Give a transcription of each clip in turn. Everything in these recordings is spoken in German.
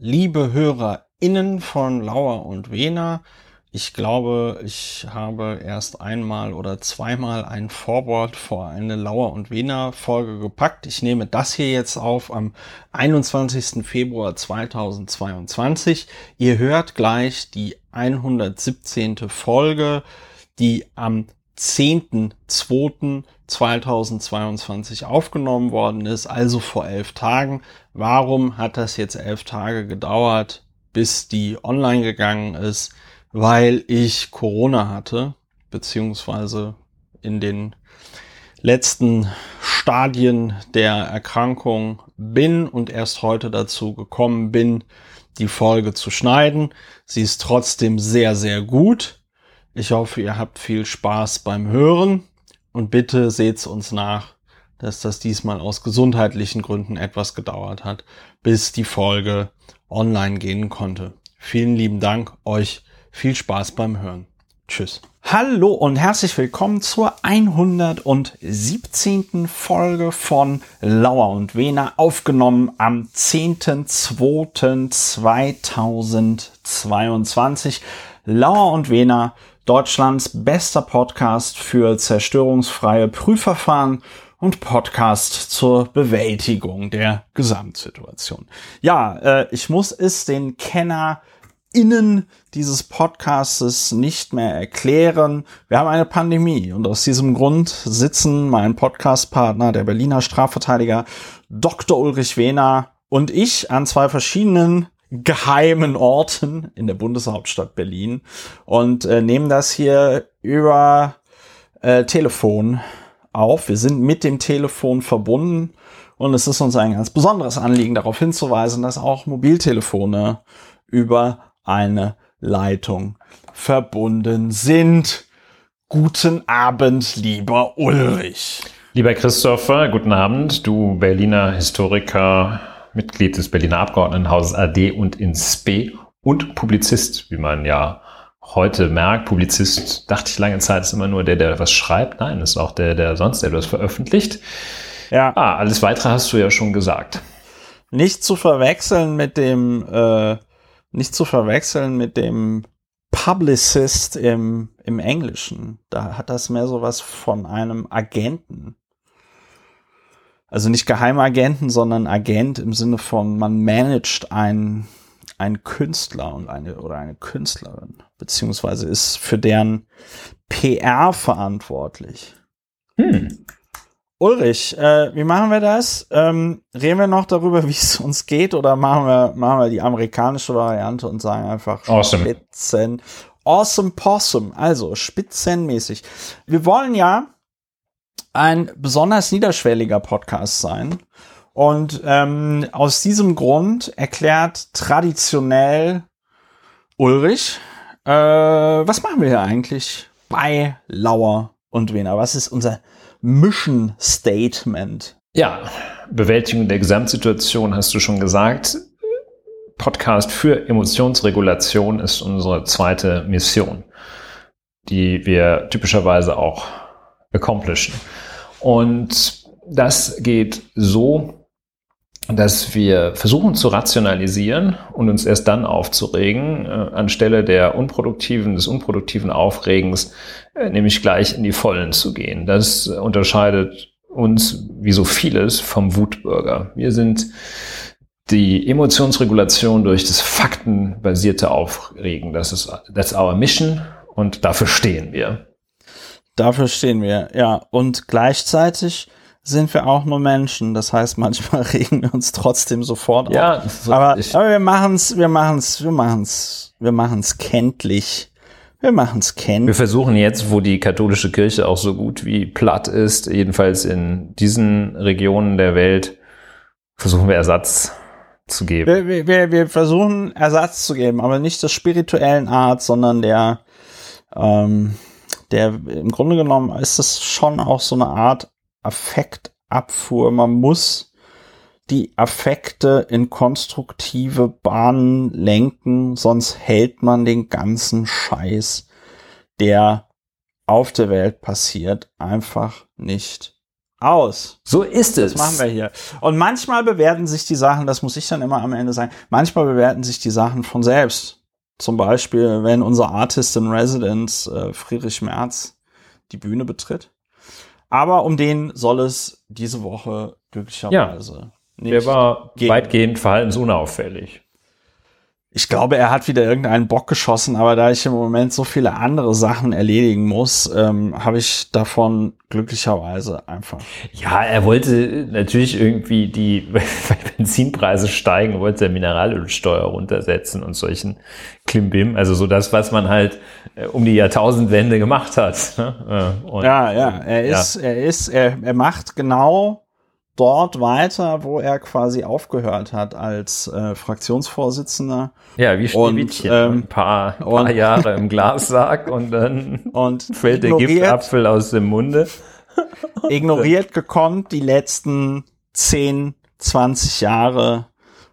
liebe HörerInnen von Lauer und Wena. Ich glaube, ich habe erst einmal oder zweimal ein Vorwort vor eine Lauer und Wena Folge gepackt. Ich nehme das hier jetzt auf am 21. Februar 2022. Ihr hört gleich die 117. Folge, die am 10.02.2022 aufgenommen worden ist, also vor elf Tagen. Warum hat das jetzt elf Tage gedauert, bis die online gegangen ist? Weil ich Corona hatte, beziehungsweise in den letzten Stadien der Erkrankung bin und erst heute dazu gekommen bin, die Folge zu schneiden. Sie ist trotzdem sehr, sehr gut. Ich hoffe, ihr habt viel Spaß beim Hören und bitte seht's uns nach, dass das diesmal aus gesundheitlichen Gründen etwas gedauert hat, bis die Folge online gehen konnte. Vielen lieben Dank euch. Viel Spaß beim Hören. Tschüss. Hallo und herzlich willkommen zur 117. Folge von Lauer und Wena, aufgenommen am 10.02.2022. Lauer und Wena Deutschlands bester Podcast für zerstörungsfreie Prüfverfahren und Podcast zur Bewältigung der Gesamtsituation. Ja, äh, ich muss es den Kenner innen dieses Podcastes nicht mehr erklären. Wir haben eine Pandemie und aus diesem Grund sitzen mein Podcastpartner, der Berliner Strafverteidiger Dr. Ulrich Wehner und ich an zwei verschiedenen geheimen Orten in der Bundeshauptstadt Berlin und äh, nehmen das hier über äh, Telefon auf. Wir sind mit dem Telefon verbunden und es ist uns ein ganz besonderes Anliegen, darauf hinzuweisen, dass auch Mobiltelefone über eine Leitung verbunden sind. Guten Abend, lieber Ulrich. Lieber Christopher, guten Abend, du Berliner Historiker, Mitglied des Berliner Abgeordnetenhauses AD und in SPE und Publizist, wie man ja heute merkt. Publizist, dachte ich lange Zeit, ist immer nur der, der was schreibt. Nein, ist auch der, der sonst etwas veröffentlicht. Ja. Ah, alles weitere hast du ja schon gesagt. Nicht zu verwechseln mit dem, äh, nicht zu verwechseln mit dem Publicist im, im Englischen. Da hat das mehr so was von einem Agenten. Also nicht Geheimagenten, sondern Agent im Sinne von, man managt einen, einen Künstler und eine oder eine Künstlerin, beziehungsweise ist für deren PR verantwortlich. Hm. Ulrich, äh, wie machen wir das? Ähm, reden wir noch darüber, wie es uns geht, oder machen wir, machen wir die amerikanische Variante und sagen einfach awesome. Spitzen. Awesome Possum, also spitzenmäßig. Wir wollen ja ein besonders niederschwelliger Podcast sein. Und ähm, aus diesem Grund erklärt traditionell Ulrich, äh, was machen wir hier eigentlich bei Lauer und Wiener? Was ist unser Mission Statement? Ja, Bewältigung der Gesamtsituation hast du schon gesagt. Podcast für Emotionsregulation ist unsere zweite Mission, die wir typischerweise auch accomplishen. Und das geht so, dass wir versuchen zu rationalisieren und uns erst dann aufzuregen, äh, anstelle der unproduktiven, des unproduktiven Aufregens, äh, nämlich gleich in die Vollen zu gehen. Das unterscheidet uns, wie so vieles, vom Wutbürger. Wir sind die Emotionsregulation durch das faktenbasierte Aufregen. Das ist, that's our mission und dafür stehen wir. Dafür stehen wir, ja. Und gleichzeitig sind wir auch nur Menschen. Das heißt, manchmal regen wir uns trotzdem sofort ja, auf. Aber, aber wir machen's, wir machen's, wir machen's, wir machen's kenntlich. Wir machen's kenntlich. Wir versuchen jetzt, wo die katholische Kirche auch so gut wie platt ist, jedenfalls in diesen Regionen der Welt, versuchen wir Ersatz zu geben. Wir, wir, wir versuchen Ersatz zu geben, aber nicht der spirituellen Art, sondern der, ähm, der im Grunde genommen ist es schon auch so eine Art Affektabfuhr. Man muss die Affekte in konstruktive Bahnen lenken, sonst hält man den ganzen Scheiß, der auf der Welt passiert, einfach nicht aus. So ist es. Das machen wir hier. Und manchmal bewerten sich die Sachen, das muss ich dann immer am Ende sagen, manchmal bewerten sich die Sachen von selbst. Zum Beispiel, wenn unser Artist in Residence äh, Friedrich Merz die Bühne betritt. Aber um den soll es diese Woche glücklicherweise ja. nicht. Der war gehen. weitgehend verhaltensunauffällig. Ich glaube, er hat wieder irgendeinen Bock geschossen, aber da ich im Moment so viele andere Sachen erledigen muss, ähm, habe ich davon glücklicherweise einfach. Ja, er wollte natürlich irgendwie die, weil Benzinpreise steigen, wollte er Mineralölsteuer runtersetzen und solchen Klimbim. Also so das, was man halt äh, um die Jahrtausendwende gemacht hat. Ne? Ja, ja, er ist, ja. er ist, er, er macht genau dort weiter, wo er quasi aufgehört hat als äh, Fraktionsvorsitzender. Ja, wie Schneewittchen. Ähm, ein paar, paar und, Jahre im Glassack und dann und fällt der Giftapfel aus dem Munde. ignoriert gekommen die letzten 10, 20 Jahre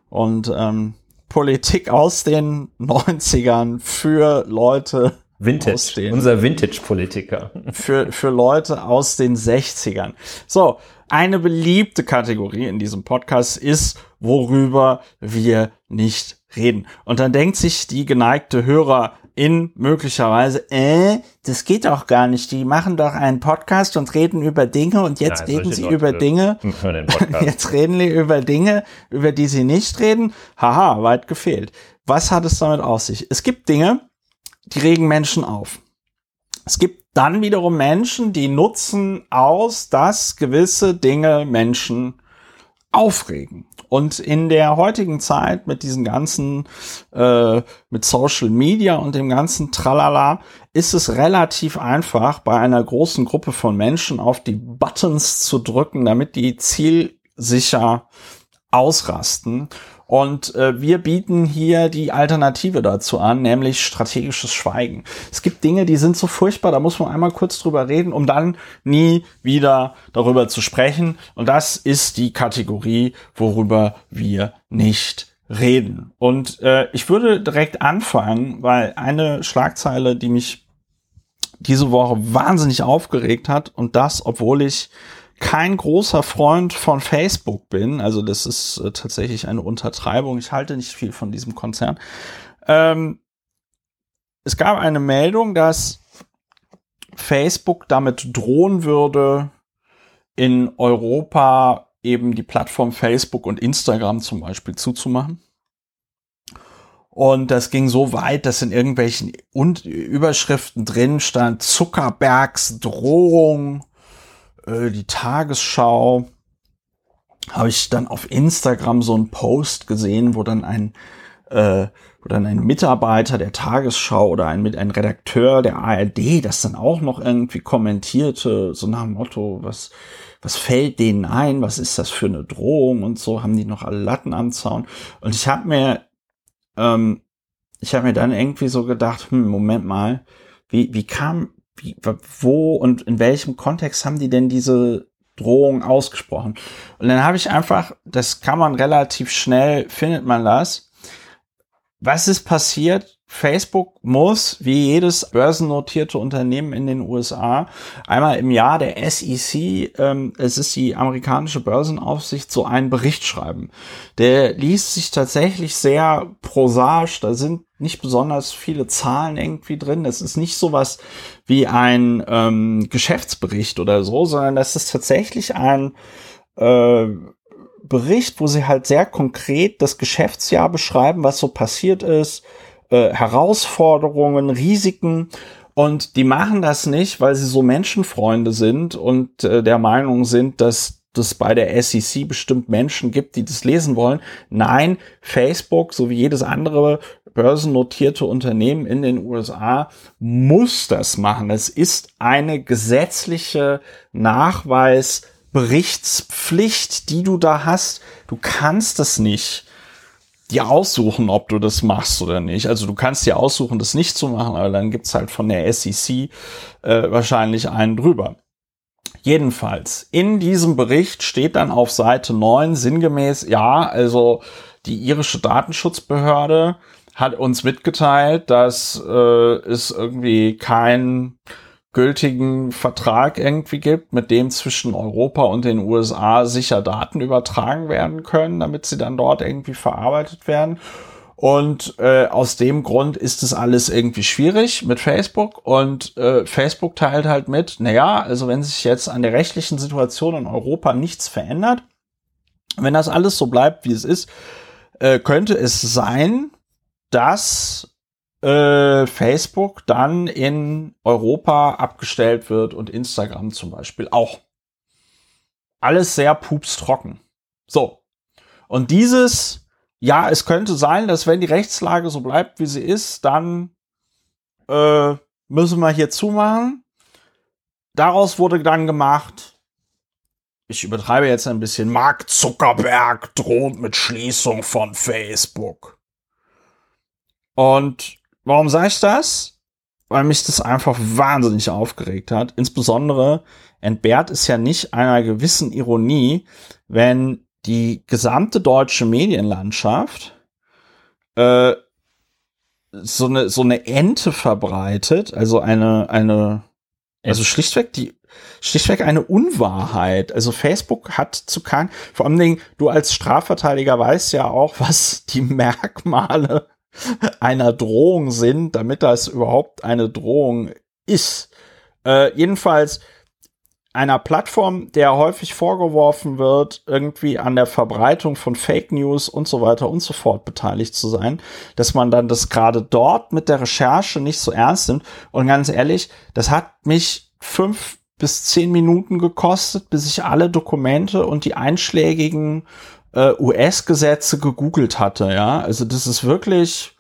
und ähm, Politik aus den 90ern für Leute Vintage, den, unser Vintage-Politiker. Für, für Leute aus den 60ern. So, eine beliebte Kategorie in diesem Podcast ist, worüber wir nicht reden. Und dann denkt sich die geneigte Hörerin möglicherweise, äh, das geht doch gar nicht. Die machen doch einen Podcast und reden über Dinge und jetzt ja, reden sie Leute über Dinge. jetzt reden sie über Dinge, über die sie nicht reden. Haha, weit gefehlt. Was hat es damit auf sich? Es gibt Dinge, die regen Menschen auf. Es gibt dann wiederum Menschen, die nutzen aus, dass gewisse Dinge Menschen aufregen. Und in der heutigen Zeit mit diesen ganzen, äh, mit Social Media und dem ganzen Tralala, ist es relativ einfach, bei einer großen Gruppe von Menschen auf die Buttons zu drücken, damit die zielsicher ausrasten. Und äh, wir bieten hier die Alternative dazu an, nämlich strategisches Schweigen. Es gibt Dinge, die sind so furchtbar, da muss man einmal kurz drüber reden, um dann nie wieder darüber zu sprechen. Und das ist die Kategorie, worüber wir nicht reden. Und äh, ich würde direkt anfangen, weil eine Schlagzeile, die mich diese Woche wahnsinnig aufgeregt hat und das, obwohl ich kein großer Freund von Facebook bin, also das ist äh, tatsächlich eine Untertreibung, ich halte nicht viel von diesem Konzern. Ähm, es gab eine Meldung, dass Facebook damit drohen würde, in Europa eben die Plattform Facebook und Instagram zum Beispiel zuzumachen. Und das ging so weit, dass in irgendwelchen Überschriften drin stand Zuckerbergs Drohung äh, die Tagesschau habe ich dann auf Instagram so einen Post gesehen, wo dann ein äh, wo dann ein Mitarbeiter der Tagesschau oder ein, ein Redakteur der ARD das dann auch noch irgendwie kommentierte, so nach dem Motto, was, was fällt denen ein, was ist das für eine Drohung und so, haben die noch alle Latten am Zaun. Und ich habe mir, ähm, ich habe mir dann irgendwie so gedacht, hm, Moment mal, wie, wie kam wie, wo und in welchem Kontext haben die denn diese Drohung ausgesprochen? Und dann habe ich einfach, das kann man relativ schnell, findet man das. Was ist passiert? Facebook muss, wie jedes börsennotierte Unternehmen in den USA, einmal im Jahr der SEC, ähm, es ist die amerikanische Börsenaufsicht, so einen Bericht schreiben. Der liest sich tatsächlich sehr prosaisch, da sind nicht besonders viele Zahlen irgendwie drin. Es ist nicht sowas wie ein ähm, Geschäftsbericht oder so, sondern das ist tatsächlich ein äh, Bericht, wo sie halt sehr konkret das Geschäftsjahr beschreiben, was so passiert ist, äh, Herausforderungen, Risiken. Und die machen das nicht, weil sie so Menschenfreunde sind und äh, der Meinung sind, dass das bei der SEC bestimmt Menschen gibt, die das lesen wollen. Nein, Facebook, so wie jedes andere börsennotierte Unternehmen in den USA, muss das machen. Es ist eine gesetzliche Nachweisberichtspflicht, die du da hast. Du kannst das nicht dir aussuchen, ob du das machst oder nicht. Also du kannst dir aussuchen, das nicht zu machen, aber dann gibt's halt von der SEC äh, wahrscheinlich einen drüber. Jedenfalls, in diesem Bericht steht dann auf Seite 9 sinngemäß, ja, also die irische Datenschutzbehörde hat uns mitgeteilt, dass äh, es irgendwie kein gültigen Vertrag irgendwie gibt, mit dem zwischen Europa und den USA sicher Daten übertragen werden können, damit sie dann dort irgendwie verarbeitet werden. Und äh, aus dem Grund ist es alles irgendwie schwierig mit Facebook. Und äh, Facebook teilt halt mit, naja, also wenn sich jetzt an der rechtlichen Situation in Europa nichts verändert, wenn das alles so bleibt, wie es ist, äh, könnte es sein, dass äh, Facebook dann in Europa abgestellt wird und Instagram zum Beispiel auch. Alles sehr pupstrocken. So. Und dieses, ja, es könnte sein, dass wenn die Rechtslage so bleibt, wie sie ist, dann äh, müssen wir hier zumachen. Daraus wurde dann gemacht, ich übertreibe jetzt ein bisschen, Mark Zuckerberg droht mit Schließung von Facebook. Und Warum sage ich das? Weil mich das einfach wahnsinnig aufgeregt hat. Insbesondere entbehrt es ja nicht einer gewissen Ironie, wenn die gesamte deutsche Medienlandschaft äh, so eine so eine Ente verbreitet, also eine eine also schlichtweg die schlichtweg eine Unwahrheit. Also Facebook hat zu keinem, vor allen Dingen du als Strafverteidiger weißt ja auch, was die Merkmale einer Drohung sind, damit das überhaupt eine Drohung ist. Äh, jedenfalls einer Plattform, der häufig vorgeworfen wird, irgendwie an der Verbreitung von Fake News und so weiter und so fort beteiligt zu sein, dass man dann das gerade dort mit der Recherche nicht so ernst nimmt. Und ganz ehrlich, das hat mich fünf bis zehn Minuten gekostet, bis ich alle Dokumente und die einschlägigen äh, US-Gesetze gegoogelt hatte, ja. Also das ist wirklich,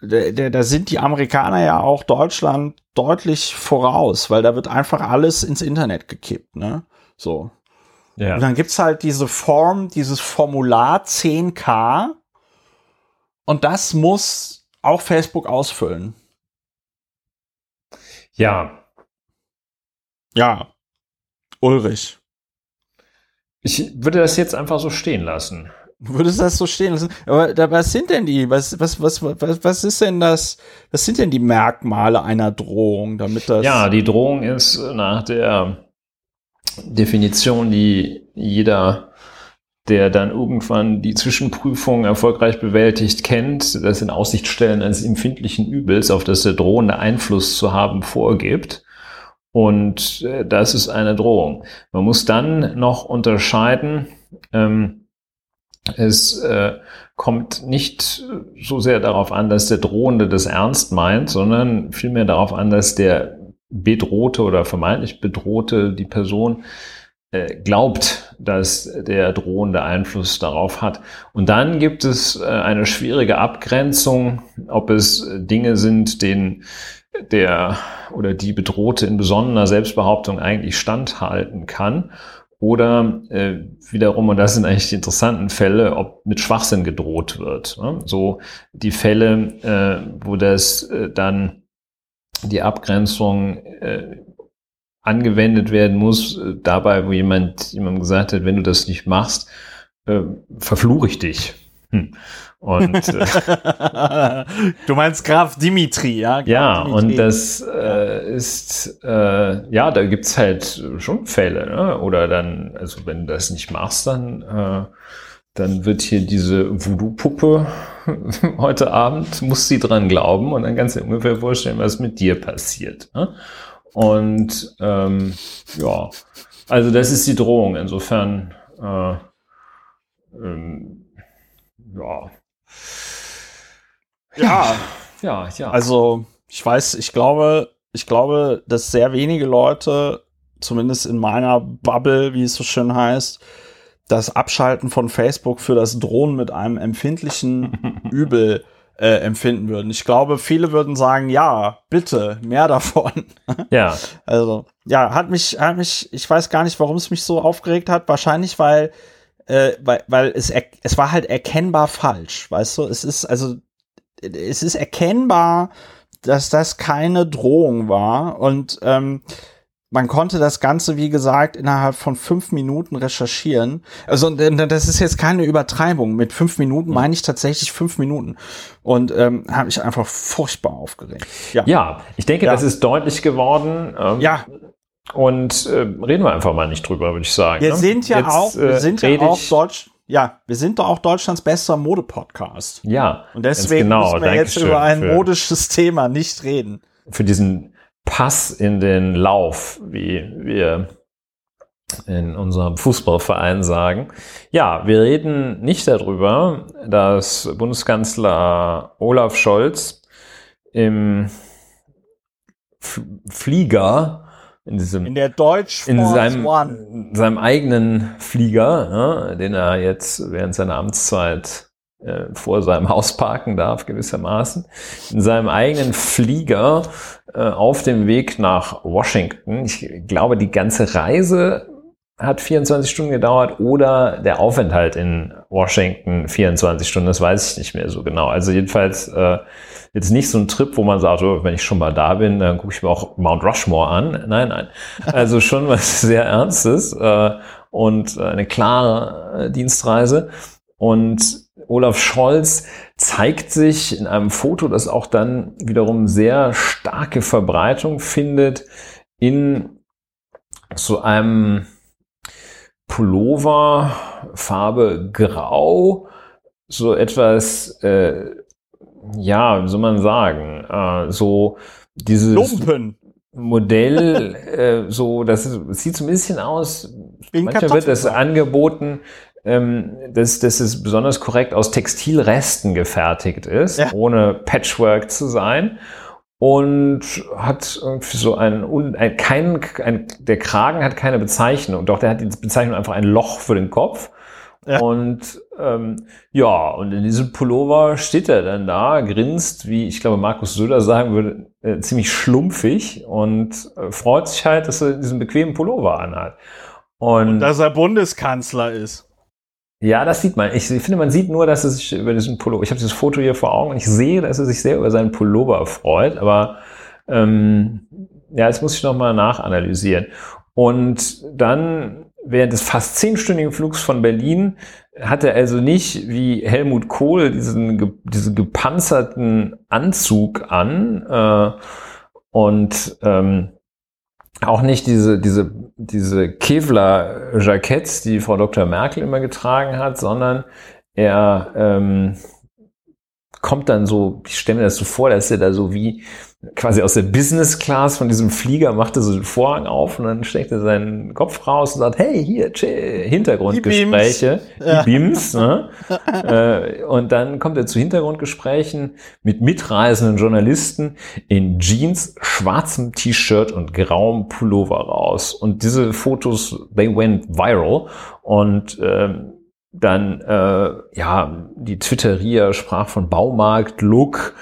da sind die Amerikaner ja auch Deutschland deutlich voraus, weil da wird einfach alles ins Internet gekippt, ne? So. Ja. Und dann gibt's halt diese Form, dieses Formular 10K und das muss auch Facebook ausfüllen. Ja. Ja. Ulrich. Ich würde das jetzt einfach so stehen lassen. Du würdest das so stehen lassen. Aber da, was sind denn die? Was, was, was, was, was ist denn das? Was sind denn die Merkmale einer Drohung, damit das? Ja, die Drohung ist nach der Definition, die jeder, der dann irgendwann die Zwischenprüfung erfolgreich bewältigt, kennt, das in Aussicht stellen eines empfindlichen Übels, auf das der drohende Einfluss zu haben vorgibt. Und äh, das ist eine Drohung. Man muss dann noch unterscheiden, ähm, es äh, kommt nicht so sehr darauf an, dass der Drohende das ernst meint, sondern vielmehr darauf an, dass der Bedrohte oder vermeintlich Bedrohte, die Person, äh, glaubt, dass der drohende Einfluss darauf hat. Und dann gibt es äh, eine schwierige Abgrenzung, ob es Dinge sind, denen der oder die Bedrohte in besonderer Selbstbehauptung eigentlich standhalten kann. Oder äh, wiederum, und das sind eigentlich die interessanten Fälle, ob mit Schwachsinn gedroht wird. Ne? So die Fälle, äh, wo das äh, dann die Abgrenzung äh, angewendet werden muss, äh, dabei, wo jemand jemandem gesagt hat, wenn du das nicht machst, äh, verfluche ich dich. Hm. Und äh, du meinst Graf Dimitri, ja? Graf ja, Dimitri. und das äh, ist äh, ja, da gibt's halt schon Fälle, ne? Oder dann, also wenn du das nicht machst, dann äh, dann wird hier diese Voodoo-Puppe heute Abend, muss sie dran glauben und dann kannst du dir ungefähr vorstellen, was mit dir passiert. Ne? Und ähm, ja, also das ist die Drohung. Insofern äh, ähm, ja, ja, ja, ja. Also, ich weiß, ich glaube, ich glaube, dass sehr wenige Leute, zumindest in meiner Bubble, wie es so schön heißt, das Abschalten von Facebook für das Drohen mit einem empfindlichen Übel äh, empfinden würden. Ich glaube, viele würden sagen, ja, bitte, mehr davon. Ja. Also, ja, hat mich, hat mich, ich weiß gar nicht, warum es mich so aufgeregt hat. Wahrscheinlich, weil, äh, weil, weil es, es war halt erkennbar falsch, weißt du? Es ist, also, es ist erkennbar, dass das keine Drohung war und ähm, man konnte das Ganze, wie gesagt, innerhalb von fünf Minuten recherchieren. Also das ist jetzt keine Übertreibung. Mit fünf Minuten meine ich tatsächlich fünf Minuten. Und ähm, habe ich einfach furchtbar aufgeregt. Ja, ja ich denke, ja. das ist deutlich geworden. Ähm, ja. Und äh, reden wir einfach mal nicht drüber, würde ich sagen. Wir ne? sind ja Jetzt, auch, wir äh, sind ja auch Deutsch, ja, wir sind doch auch Deutschlands bester Mode-Podcast. Ja. Und deswegen genau. müssen wir jetzt über ein modisches Thema nicht reden. Für diesen Pass in den Lauf, wie wir in unserem Fußballverein sagen. Ja, wir reden nicht darüber, dass Bundeskanzler Olaf Scholz im F Flieger in diesem in der Deutsch in seinem, One. seinem eigenen Flieger, ne, den er jetzt während seiner Amtszeit äh, vor seinem Haus parken darf, gewissermaßen, in seinem eigenen Flieger äh, auf dem Weg nach Washington. Ich glaube, die ganze Reise hat 24 Stunden gedauert oder der Aufenthalt in Washington 24 Stunden, das weiß ich nicht mehr so genau. Also jedenfalls äh, jetzt nicht so ein Trip, wo man sagt, oh, wenn ich schon mal da bin, dann gucke ich mir auch Mount Rushmore an. Nein, nein. Also schon was sehr Ernstes äh, und eine klare äh, Dienstreise. Und Olaf Scholz zeigt sich in einem Foto, das auch dann wiederum sehr starke Verbreitung findet, in so einem Pullover, Farbe Grau, so etwas, äh, ja, wie soll man sagen, äh, so dieses Lumpen. Modell, äh, so, das, ist, sieht so ein bisschen aus, Wegen manchmal wird das angeboten, ähm, dass, dass es besonders korrekt aus Textilresten gefertigt ist, ja. ohne Patchwork zu sein. Und hat irgendwie so ein, ein, kein, ein, der Kragen hat keine Bezeichnung, doch der hat die Bezeichnung einfach ein Loch für den Kopf. Ja. Und ähm, ja, und in diesem Pullover steht er dann da, grinst, wie ich glaube Markus Söder sagen würde, äh, ziemlich schlumpfig und äh, freut sich halt, dass er diesen bequemen Pullover anhat. Und, und dass er Bundeskanzler ist. Ja, das sieht man. Ich, finde, man sieht nur, dass er sich über diesen Pullover, ich habe dieses Foto hier vor Augen und ich sehe, dass er sich sehr über seinen Pullover freut, aber ähm, ja, jetzt muss ich nochmal nachanalysieren. Und dann während des fast zehnstündigen Flugs von Berlin hat er also nicht wie Helmut Kohl diesen, diesen gepanzerten Anzug an äh, und ähm, auch nicht diese, diese, diese Kevlar-Jacketts, die Frau Dr. Merkel immer getragen hat, sondern er ähm, kommt dann so, ich stelle mir das so vor, dass er da so wie quasi aus der Business Class von diesem Flieger macht er so den Vorhang auf und dann steckt er seinen Kopf raus und sagt, hey, hier, tschä, Hintergrundgespräche, die Beams. Die ne? äh, und dann kommt er zu Hintergrundgesprächen mit mitreisenden Journalisten in Jeans, schwarzem T-Shirt und grauem Pullover raus. Und diese Fotos, they went viral und ähm, dann, äh, ja, die Twitterier sprach von Baumarkt, Look,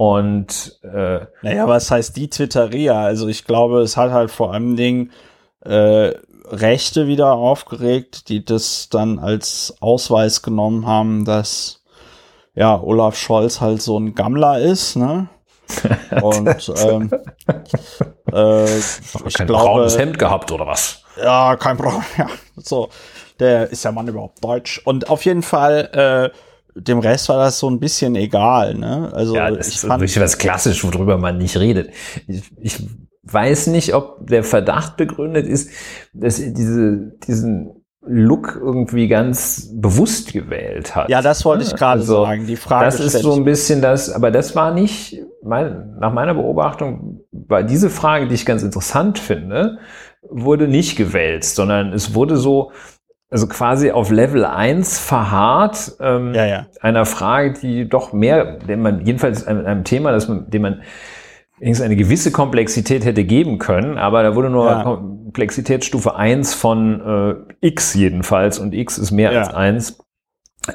und äh, naja, was heißt die Twitteria? Also ich glaube, es hat halt vor allem Dingen äh, Rechte wieder aufgeregt, die das dann als Ausweis genommen haben, dass ja Olaf Scholz halt so ein Gammler ist, ne? Und ähm, äh, ich kein glaube, braunes Hemd gehabt oder was? Ja, kein braun, ja. So, der ist ja Mann überhaupt deutsch. Und auf jeden Fall äh, dem Rest war das so ein bisschen egal. Ne? Also ja, das ich ist fand, wirklich was klassisch, worüber man nicht redet. Ich, ich weiß nicht, ob der Verdacht begründet ist, dass er diese, diesen Look irgendwie ganz bewusst gewählt hat. Ja, das wollte ich gerade also, sagen. Die Frage das ist so ein bisschen das, aber das war nicht, mein, nach meiner Beobachtung, war diese Frage, die ich ganz interessant finde, wurde nicht gewälzt, sondern es wurde so, also quasi auf Level 1 verharrt, ähm, ja, ja. einer Frage, die doch mehr, dem man, jedenfalls einem, einem Thema, das man, dem man eine gewisse Komplexität hätte geben können, aber da wurde nur ja. Komplexitätsstufe 1 von äh, X jedenfalls und X ist mehr als 1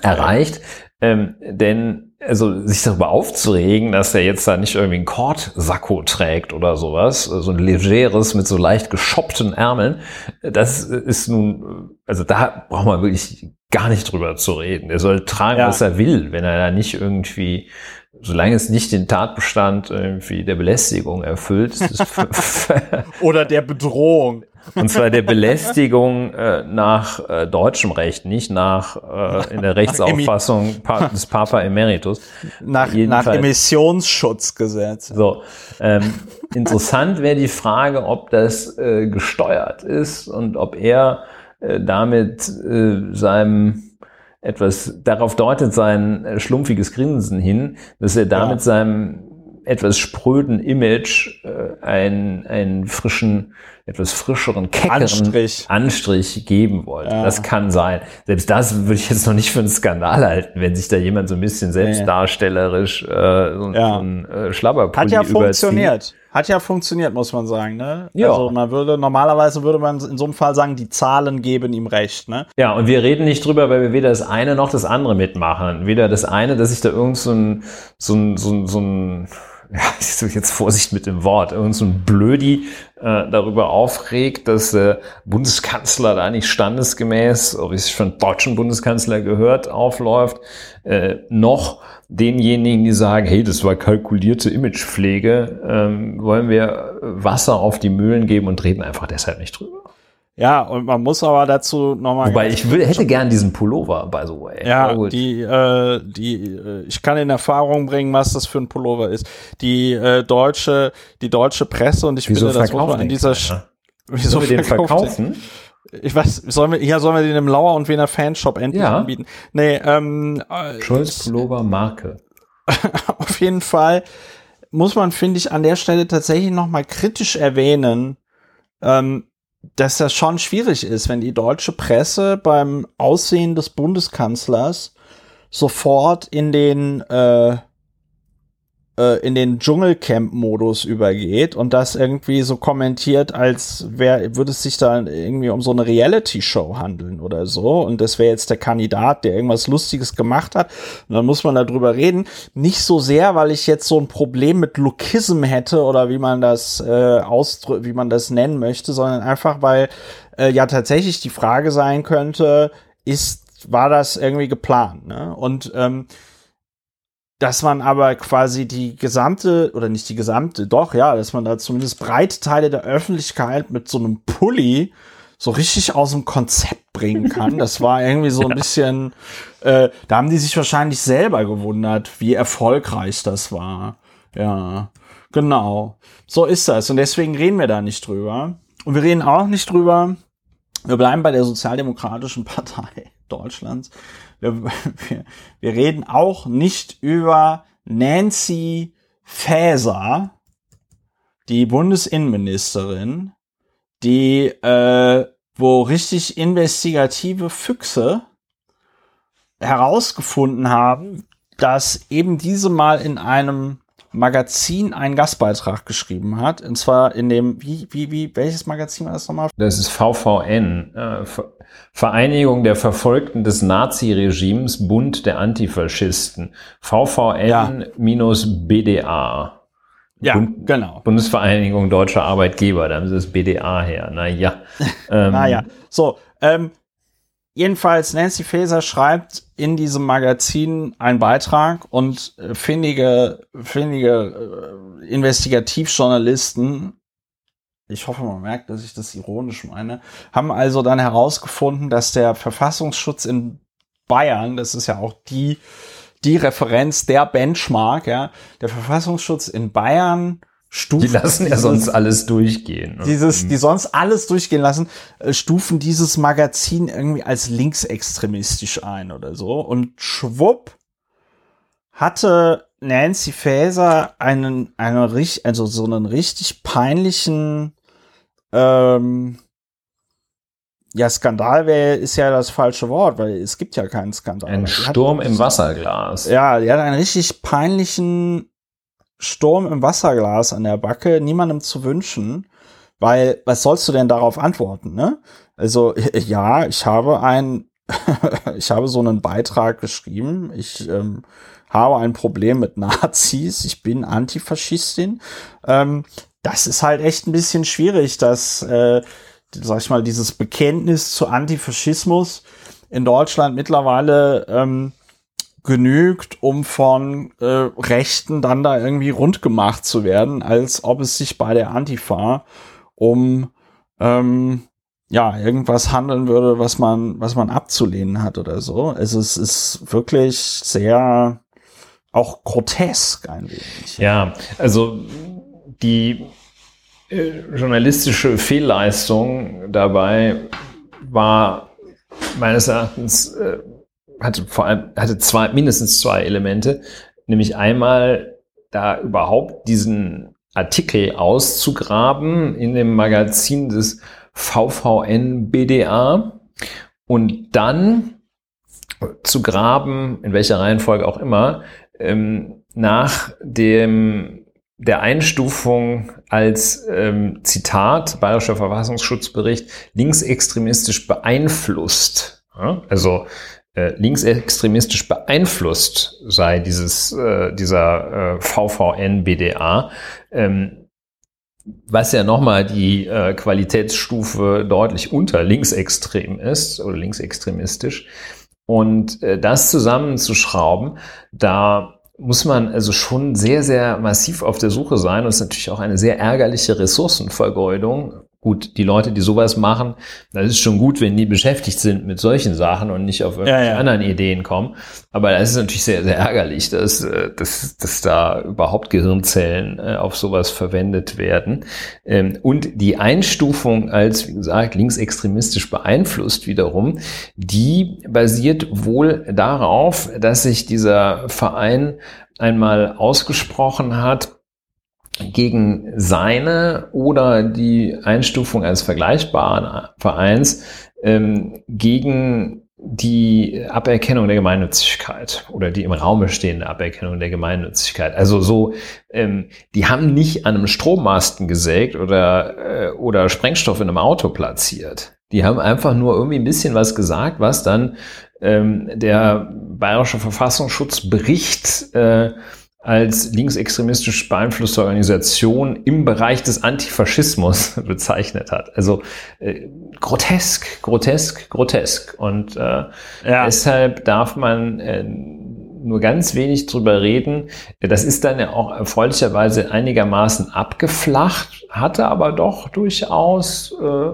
erreicht. Ähm, denn also sich darüber aufzuregen, dass er jetzt da nicht irgendwie ein Kordsacko trägt oder sowas, so ein legeres mit so leicht geschoppten Ärmeln, das ist nun, also da braucht man wirklich gar nicht drüber zu reden. Er soll tragen, Ja. was er will, wenn er da nicht irgendwie, solange es nicht den Tatbestand irgendwie der Belästigung erfüllt, Oder der Bedrohung. Und zwar der Belästigung äh, nach äh, deutschem Recht, nicht nach äh, in der Rechtsauffassung pa des Papa Emeritus. Nach, nach Emissionsschutzgesetz. So, ähm, interessant wäre die Frage, ob das äh, gesteuert ist und ob er äh, damit äh, seinem etwas, darauf deutet sein äh, schlumpfiges Grinsen hin, dass er damit Ja. seinem etwas spröden Image äh, einen, einen frischen, etwas frischeren, keckeren Anstrich. Anstrich geben wollte. Ja. Das kann sein. Selbst das würde ich jetzt noch nicht für einen Skandal halten, wenn sich da jemand so ein bisschen selbstdarstellerisch äh, so, Ja. ein äh, Schlabberpulli Hat ja überzieht. funktioniert. Hat ja funktioniert, muss man sagen, ne? Ja. Also man würde, normalerweise würde man in so einem Fall sagen, die Zahlen geben ihm recht, ne? Ja, und wir reden nicht drüber, weil wir weder das eine noch das andere mitmachen. Weder das eine, dass sich da irgend so ein, so ein, so ein, so ein ja, jetzt Vorsicht mit dem Wort, irgend so ein Blödi äh, darüber aufregt, dass der Bundeskanzler da nicht standesgemäß, ob es von deutschen Bundeskanzler gehört, aufläuft, äh, noch denjenigen, die sagen, hey, das war kalkulierte Imagepflege, ähm, wollen wir Wasser auf die Mühlen geben und reden einfach deshalb nicht drüber. Ja, und man muss aber dazu nochmal. Wobei ich will, hätte gern diesen Pullover, by the way. Ja, gut. die, äh, die, äh, ich kann in Erfahrung bringen, was das für ein Pullover ist. Die äh, deutsche, die deutsche Presse und ich Wieso finde, das muss verkaufen man in dieser, keiner? wieso wir den verkaufen? Ich weiß, sollen wir, ja, sollen wir den im Lauer und Wiener Fanshop endlich Ja. anbieten? Nee, ähm, äh, Scholz Pullover Marke. auf jeden Fall muss man, finde ich, an der Stelle tatsächlich nochmal kritisch erwähnen, ähm, dass das schon schwierig ist, wenn die deutsche Presse beim Aussehen des Bundeskanzlers sofort in den äh, äh, in den Dschungelcamp-Modus übergeht und das irgendwie so kommentiert, als wär, würde es sich da irgendwie um so eine Reality-Show handeln oder so. Und das wäre jetzt der Kandidat, der irgendwas Lustiges gemacht hat. Und dann muss man darüber reden. Nicht so sehr, weil ich jetzt so ein Problem mit Lookism hätte oder wie man das äh, ausdrückt, wie man das nennen möchte, sondern einfach, weil äh, ja tatsächlich die Frage sein könnte, ist, war das irgendwie geplant? Ne? Und ähm, dass man aber quasi die gesamte, oder nicht die gesamte, doch, ja, dass man da zumindest breite Teile der Öffentlichkeit mit so einem Pulli so richtig aus dem Konzept bringen kann. Das war irgendwie so ein bisschen, äh, da haben die sich wahrscheinlich selber gewundert, wie erfolgreich das war. Ja, genau. So ist das. Und deswegen reden wir da nicht drüber. Und wir reden auch nicht drüber. Wir bleiben bei der Sozialdemokratischen Partei Deutschlands. Wir, wir, reden auch nicht über Nancy Faeser, die Bundesinnenministerin, die, äh, wo richtig investigative Füchse herausgefunden haben, dass eben diese mal in einem Magazin einen Gastbeitrag geschrieben hat. Und zwar in dem, wie, wie, wie, welches Magazin war das nochmal? Das ist VVN, äh, Ver- Vereinigung der Verfolgten des Naziregimes, Bund der Antifaschisten. VVN-BDA. Ja, Bund- genau. Bundesvereinigung Deutscher Arbeitgeber, da haben sie das BDA her. Naja. Ähm, Naja, so, ähm, jedenfalls Nancy Faeser schreibt in diesem Magazin einen Beitrag und äh, findige, findige äh, Investigativjournalisten, ich hoffe, man merkt, dass ich das ironisch meine, haben also dann herausgefunden, dass der Verfassungsschutz in Bayern, das ist ja auch die, die Referenz, der Benchmark, ja, der Verfassungsschutz in Bayern stuft Die lassen ja sonst alles durchgehen. ne? dieses, die sonst alles durchgehen lassen, äh, stufen dieses Magazin irgendwie als linksextremistisch ein oder so. Und schwupp hatte Nancy Faeser einen, einen richtig, also so einen richtig peinlichen, ähm, ja, Skandal wäre, ist ja das falsche Wort, weil es gibt ja keinen Skandal. Ein Sturm im Wasserglas. ja, die hat einen richtig peinlichen Sturm im Wasserglas an der Backe, niemandem zu wünschen, weil was sollst du denn darauf antworten, ne? Also ja, ich habe ein, ich habe so einen Beitrag geschrieben, ich ähm, habe ein Problem mit Nazis, ich bin Antifaschistin. Ähm, das ist halt echt ein bisschen schwierig, dass, äh, sag ich mal, dieses Bekenntnis zu Antifaschismus in Deutschland mittlerweile ähm, genügt, um von äh, Rechten dann da irgendwie rund gemacht zu werden, als ob es sich bei der Antifa um ähm, ja irgendwas handeln würde, was man was man abzulehnen hat oder so. Also es ist wirklich sehr auch grotesk ein wenig. Ja, also die äh, journalistische Fehlleistung dabei war meines Erachtens äh, hatte vor allem hatte zwei mindestens zwei Elemente, nämlich einmal da überhaupt diesen Artikel auszugraben in dem Magazin des VVN BDA und dann zu graben, in welcher Reihenfolge auch immer, ähm, nach dem der Einstufung als ähm, Zitat Bayerischer Verfassungsschutzbericht linksextremistisch beeinflusst. Ja? Also äh, linksextremistisch beeinflusst sei dieses äh, dieser äh, VVN BDA. Ähm, was ja nochmal die äh, Qualitätsstufe deutlich unter linksextrem ist oder linksextremistisch. Und äh, das zusammenzuschrauben, da muss man also schon sehr, sehr massiv auf der Suche sein und es ist natürlich auch eine sehr ärgerliche Ressourcenvergeudung, Gut, die Leute, die sowas machen, das ist schon gut, wenn die beschäftigt sind mit solchen Sachen und nicht auf irgendwelche ja, ja. anderen Ideen kommen. Aber das ist natürlich sehr, sehr ärgerlich, dass, äh, dass, dass da überhaupt Gehirnzellen äh, auf sowas verwendet werden. Ähm, und die Einstufung als, wie gesagt, linksextremistisch beeinflusst wiederum, die basiert wohl darauf, dass sich dieser Verein einmal ausgesprochen hat, gegen seine oder die Einstufung eines vergleichbaren Vereins ähm, gegen die Aberkennung der Gemeinnützigkeit oder die im Raume stehende Aberkennung der Gemeinnützigkeit. Also so, ähm, die haben nicht an einem Strommasten gesägt oder, äh, oder Sprengstoff in einem Auto platziert. Die haben einfach nur irgendwie ein bisschen was gesagt, was dann ähm, der Bayerische Verfassungsschutzbericht äh, als linksextremistisch beeinflusste Organisation im Bereich des Antifaschismus bezeichnet hat. Also äh, grotesk, grotesk, grotesk. Und äh, ja. deshalb darf man äh, nur ganz wenig drüber reden. Das ist dann ja auch erfreulicherweise einigermaßen abgeflacht, hatte aber doch durchaus äh,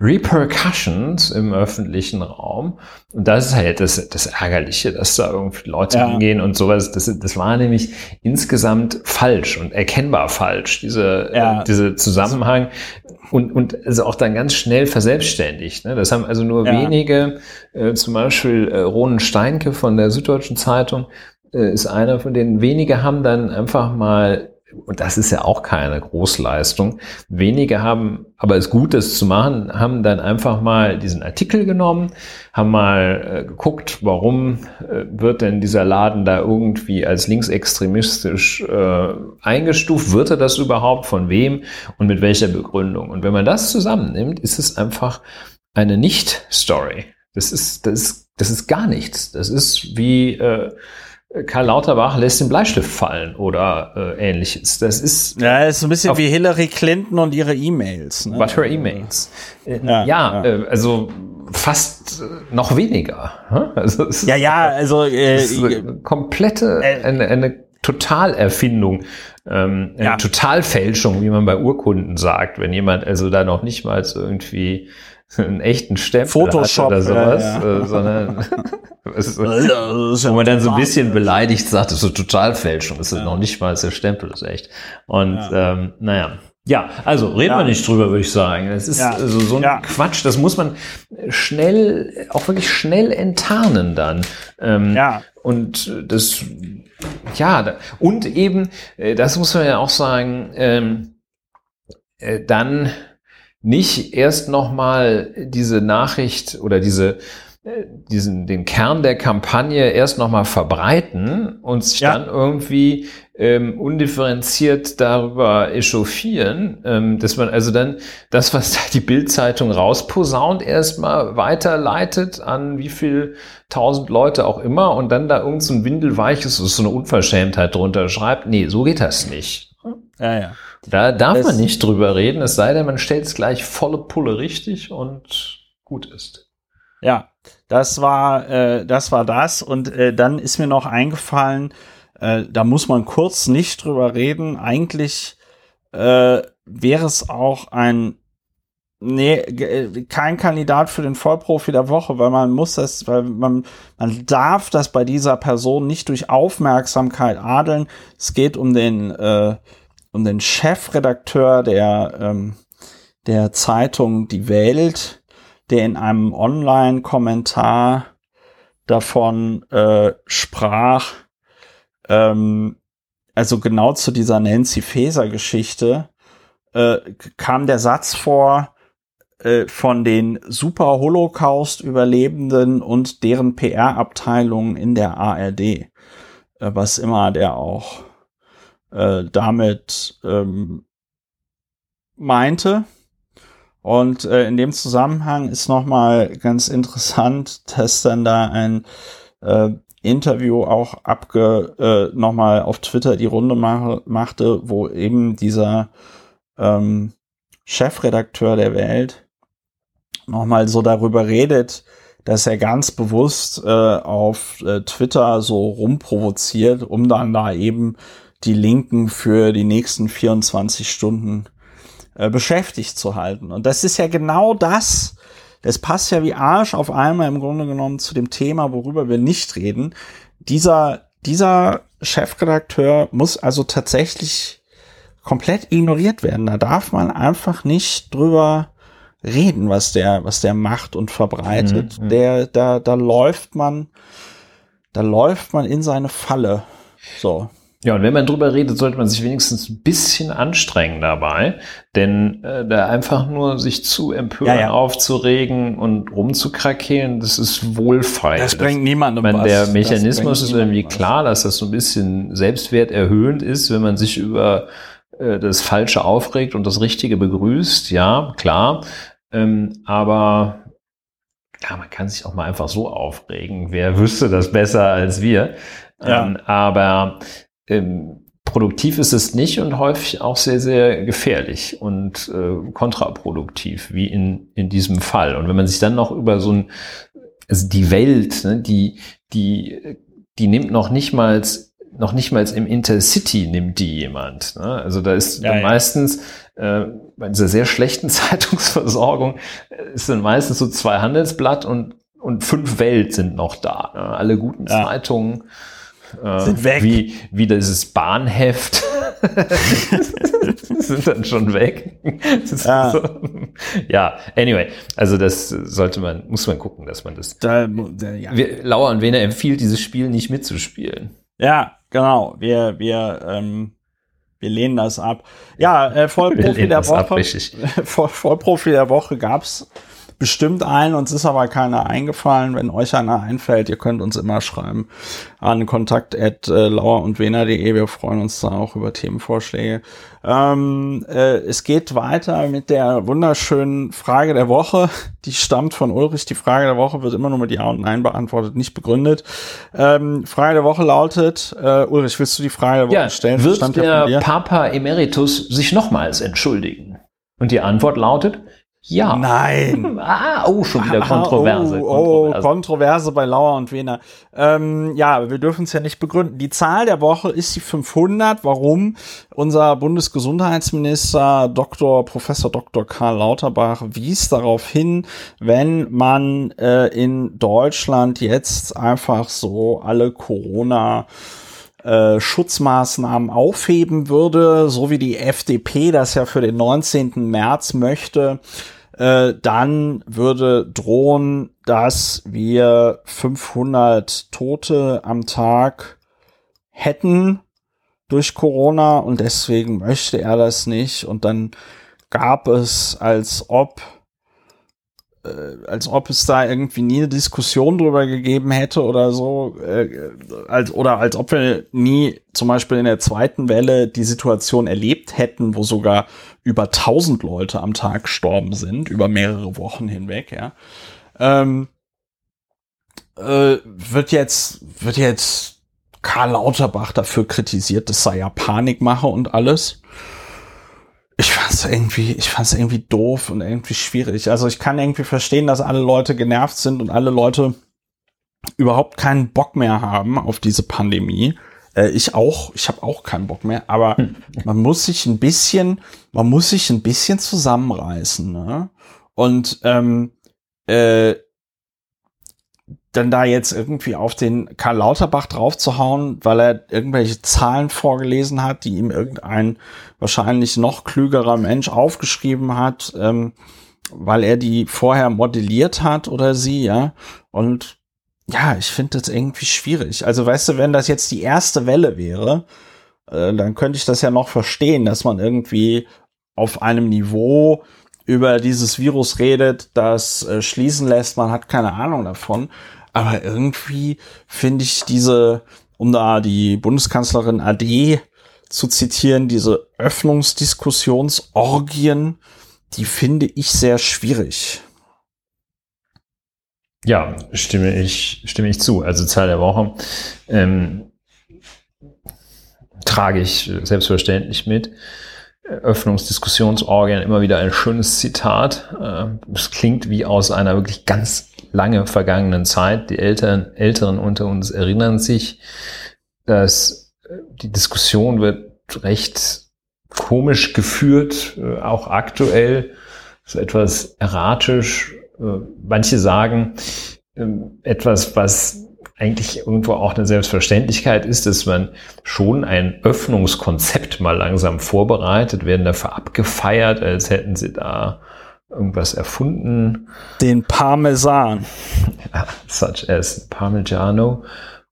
Repercussions im öffentlichen Raum. Und das ist halt das, das Ärgerliche, dass da irgendwie Leute ja. hingehen und sowas. Das, das war nämlich insgesamt falsch und erkennbar falsch, diese, ja. äh, diese Zusammenhang. Und, und also auch dann ganz schnell verselbstständigt. Ne? Das haben also nur ja. wenige, äh, zum Beispiel äh, Ronen Steinke von der Süddeutschen Zeitung, äh, ist einer von denen. Wenige haben dann einfach mal und das ist ja auch keine Großleistung. Wenige haben, aber es gut, das zu machen, haben dann einfach mal diesen Artikel genommen, haben mal äh, geguckt, warum äh, wird denn dieser Laden da irgendwie als linksextremistisch äh, eingestuft? Wird er das überhaupt? Von wem? Und mit welcher Begründung? Und wenn man das zusammennimmt, ist es einfach eine Nicht-Story. Das ist, das ist, das ist gar nichts. Das ist wie, äh, Karl Lauterbach lässt den Bleistift fallen oder äh, ähnliches. Das ist ja, ist so ein bisschen wie Hillary Clinton und ihre E-Mails. Ne? But her E-Mails. Äh, ja, ja, ja. Äh, also fast äh, noch weniger. Also ja, ja, also äh, eine komplette äh, eine, eine Totalerfindung, ähm, eine ja. Totalfälschung, wie man bei Urkunden sagt, wenn jemand also da noch nicht mal irgendwie einen echten Stempel Photoshop oder sowas, ja, ja. Äh, sondern wo man dann so ein bisschen beleidigt sagt, das ist eine Totalfälschung, das ist ja. noch nicht mal der Stempel, ist echt. Und ähm, naja. Ja, also reden wir nicht drüber, würde ich sagen. Es ist also so ein Quatsch, das muss man schnell, auch wirklich schnell enttarnen dann. Ähm, ja. Und das, ja, und eben, äh, das muss man ja auch sagen, ähm, äh, dann nicht erst nochmal diese Nachricht oder diese äh, diesen den Kern der Kampagne erst nochmal verbreiten und sich ja. dann irgendwie ähm, undifferenziert darüber echauffieren, ähm, dass man also dann das, was da die Bildzeitung rausposaunt, erstmal weiterleitet an wie viel tausend Leute auch immer und dann da irgend so ein windelweiches, so eine Unverschämtheit drunter schreibt. Nee, so geht das nicht. Ja, ja. Da darf es man nicht drüber reden, es sei denn, man stellt es gleich volle Pulle richtig und gut ist. Ja, das war, äh, das war das. Und äh, dann ist mir noch eingefallen, äh, da muss man kurz nicht drüber reden. Eigentlich äh, wäre es auch ein Nee, äh, kein Kandidat für den Vollprofi der Woche, weil man muss das, weil man, man darf das bei dieser Person nicht durch Aufmerksamkeit adeln. Es geht um den, äh, um den Chefredakteur der, ähm, der Zeitung Die Welt, der in einem Online-Kommentar davon äh, sprach, ähm, also genau zu dieser Nancy Faeser-Geschichte, äh, kam der Satz vor, äh, von den Super Holocaust-Überlebenden und deren PR-Abteilungen in der ARD, äh, was immer der auch äh, damit ähm, meinte. Und äh, in dem Zusammenhang ist nochmal ganz interessant, dass dann da ein äh, Interview auch abge äh, nochmal auf Twitter die Runde mach, machte, wo eben dieser ähm, Chefredakteur der Welt nochmal so darüber redet, dass er ganz bewusst äh, auf äh, Twitter so rumprovoziert, um dann da eben die Linken für die nächsten 24 Stunden äh, beschäftigt zu halten. Und das ist ja genau das, das passt ja wie Arsch auf einmal im Grunde genommen zu dem Thema, worüber wir nicht reden. Dieser, dieser Chefredakteur muss also tatsächlich komplett ignoriert werden. Da darf man einfach nicht drüber reden, was der, was der macht und verbreitet. Mhm, mhm. Der, da, da läuft man, da läuft man in seine Falle. So. Ja, und wenn man drüber redet, sollte man sich wenigstens ein bisschen anstrengen dabei, denn äh, da einfach nur sich zu empören, ja, ja. aufzuregen und rumzukrakehlen, das ist wohlfrei. Das bringt niemandem was. Der Mechanismus ist irgendwie was. klar, dass das so ein bisschen selbstwerterhöhend ist, wenn man sich über äh, das Falsche aufregt und das Richtige begrüßt, ja, klar. Ähm, aber ja, man kann sich auch mal einfach so aufregen. Wer wüsste das besser als wir? Ja. Ähm, aber ähm, produktiv ist es nicht und häufig auch sehr, sehr gefährlich und äh, kontraproduktiv, wie in, in diesem Fall. Und wenn man sich dann noch über so ein, also die Welt, ne, die, die, die nimmt noch nicht mal noch nicht mal im Intercity nimmt die jemand. Ne? Also da ist ja, meistens äh, bei dieser sehr schlechten Zeitungsversorgung äh, ist dann meistens so zwei Handelsblatt und und fünf Welt sind noch da. Ne? Alle guten ja. Zeitungen äh, sind weg. Wie, wie dieses Bahnheft sind dann schon weg. Ja. So. ja, anyway, also das sollte man, muss man gucken, dass man das. Da, ja. Wir, Lauer und Wiener empfiehlt, dieses Spiel nicht mitzuspielen. Ja, genau. Wir, wir, ähm, wir lehnen das ab. Ja, äh, Vollprofi der Woche. Ab, Voll, Vollprofi der Woche gab's bestimmt einen, uns ist aber keiner eingefallen. Wenn euch einer einfällt, ihr könnt uns immer schreiben an kontakt.lauer und wener.de. Wir freuen uns da auch über Themenvorschläge. Ähm, äh, es geht weiter mit der wunderschönen Frage der Woche. Die stammt von Ulrich. Die Frage der Woche wird immer nur mit Ja und Nein beantwortet, nicht begründet. Ähm, Frage der Woche lautet, äh, Ulrich, willst du die Frage der Woche ja, stellen? Wird der Papa Emeritus sich nochmals entschuldigen? Und die Antwort lautet, ja. Nein. ah, oh, schon wieder Kontroverse. Ah, oh, Kontroverse. oh, Kontroverse bei Lauer und Wiener. Ähm, ja, wir dürfen es ja nicht begründen. Die Zahl der Woche ist die 500. Warum? Unser Bundesgesundheitsminister Dr. Professor Dr. Karl Lauterbach wies darauf hin, wenn man äh, in Deutschland jetzt einfach so alle Corona äh, Schutzmaßnahmen aufheben würde, so wie die FDP das ja für den 19. März möchte, äh, dann würde drohen, dass wir 500 Tote am Tag hätten durch Corona und deswegen möchte er das nicht und dann gab es, als ob äh, als ob es da irgendwie nie eine Diskussion drüber gegeben hätte oder so, äh, als, oder als ob wir nie zum Beispiel in der zweiten Welle die Situation erlebt hätten, wo sogar über 1000 Leute am Tag gestorben sind, über mehrere Wochen hinweg, ja. Ähm, äh, wird jetzt, wird jetzt Karl Lauterbach dafür kritisiert, das sei ja Panikmache und alles ich fand's irgendwie, ich fand's irgendwie doof und irgendwie schwierig. Also ich kann irgendwie verstehen, dass alle Leute genervt sind und alle Leute überhaupt keinen Bock mehr haben auf diese Pandemie. Äh, ich auch, ich habe auch keinen Bock mehr, aber man muss sich ein bisschen, man muss sich ein bisschen zusammenreißen, ne? Und ähm, äh, dann da jetzt irgendwie auf den Karl Lauterbach draufzuhauen, weil er irgendwelche Zahlen vorgelesen hat, die ihm irgendein wahrscheinlich noch klügerer Mensch aufgeschrieben hat, ähm, weil er die vorher modelliert hat oder sie, ja. Und ja, ich finde das irgendwie schwierig. Also weißt du, wenn das jetzt die erste Welle wäre, äh, dann könnte ich das ja noch verstehen, dass man irgendwie auf einem Niveau über dieses Virus redet, das äh, schließen lässt, man hat keine Ahnung davon. Aber irgendwie finde ich diese, um da die Bundeskanzlerin AD zu zitieren, diese Öffnungsdiskussionsorgien, die finde ich sehr schwierig. Ja, stimme ich, stimme ich zu. Also Zahl der Woche ähm, trage ich selbstverständlich mit. Öffnungsdiskussionsorgien immer wieder ein schönes Zitat. Äh, es klingt wie aus einer wirklich ganz lange vergangenen Zeit. Die Eltern, Älteren unter uns erinnern sich, dass äh, die Diskussion wird recht komisch geführt, äh, auch aktuell, so etwas erratisch manche sagen, ähm, etwas, was eigentlich irgendwo auch eine Selbstverständlichkeit ist, dass man schon ein Öffnungskonzept mal langsam vorbereitet, werden dafür abgefeiert, als hätten sie da irgendwas erfunden. Den Parmesan. Ja, such as Parmigiano.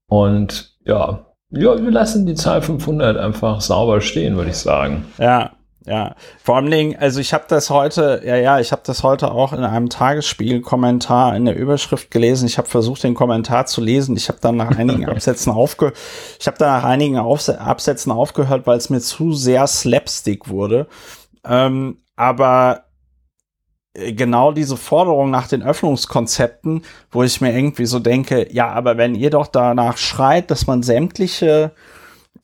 Und ja, ja, wir lassen die Zahl 500 einfach sauber stehen, würde ich sagen. Ja, ja, vor allen Dingen, also ich habe das heute, ja, ja, ich habe das heute auch in einem Tagesspiel-Kommentar in der Überschrift gelesen. Ich habe versucht, den Kommentar zu lesen. Ich habe dann nach einigen Absätzen aufge, ich habe dann nach einigen Aufs Absätzen aufgehört, weil es mir zu sehr Slapstick wurde. Ähm, aber äh, genau diese Forderung nach den Öffnungskonzepten, wo ich mir irgendwie so denke, ja, aber wenn ihr doch danach schreit, dass man sämtliche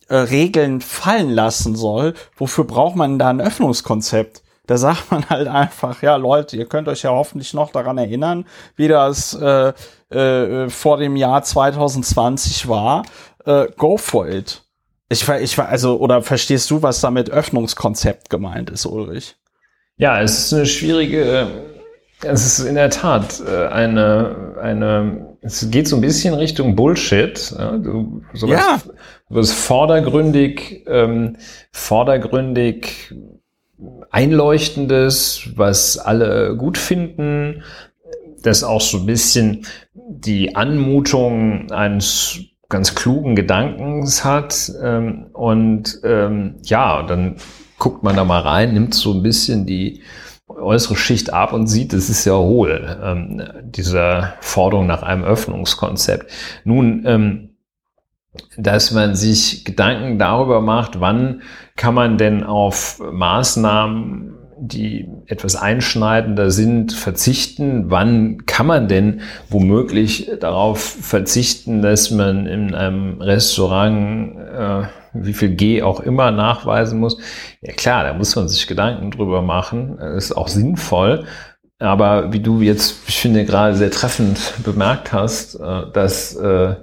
äh, Regeln fallen lassen soll, wofür braucht man da ein Öffnungskonzept? Da sagt man halt einfach, ja Leute, ihr könnt euch ja hoffentlich noch daran erinnern, wie das äh, äh, vor dem Jahr 2020 war. Äh, go for it. Ich war, ich war, also, oder verstehst du, was damit Öffnungskonzept gemeint ist, Ulrich? Ja, es ist eine schwierige, es ist in der Tat äh, eine, eine, es geht so ein bisschen Richtung Bullshit. Ja, du, sowas, ja. sowas vordergründig, ähm, vordergründig Einleuchtendes, was alle gut finden, das auch so ein bisschen die Anmutung eines ganz klugen Gedankens hat. Ähm, und ähm, ja, dann guckt man da mal rein, nimmt so ein bisschen die äußere Schicht ab und sieht, es ist ja hohl, ähm, diese Forderung nach einem Öffnungskonzept. Nun, ähm, dass man sich Gedanken darüber macht, wann kann man denn auf Maßnahmen, die etwas einschneidender sind, verzichten? Wann kann man denn womöglich darauf verzichten, dass man in einem Restaurant äh, wie viel G auch immer nachweisen muss. Ja klar, da muss man sich Gedanken drüber machen. Das ist auch sinnvoll. Aber wie du jetzt, ich finde, gerade sehr treffend bemerkt hast, äh, dass äh,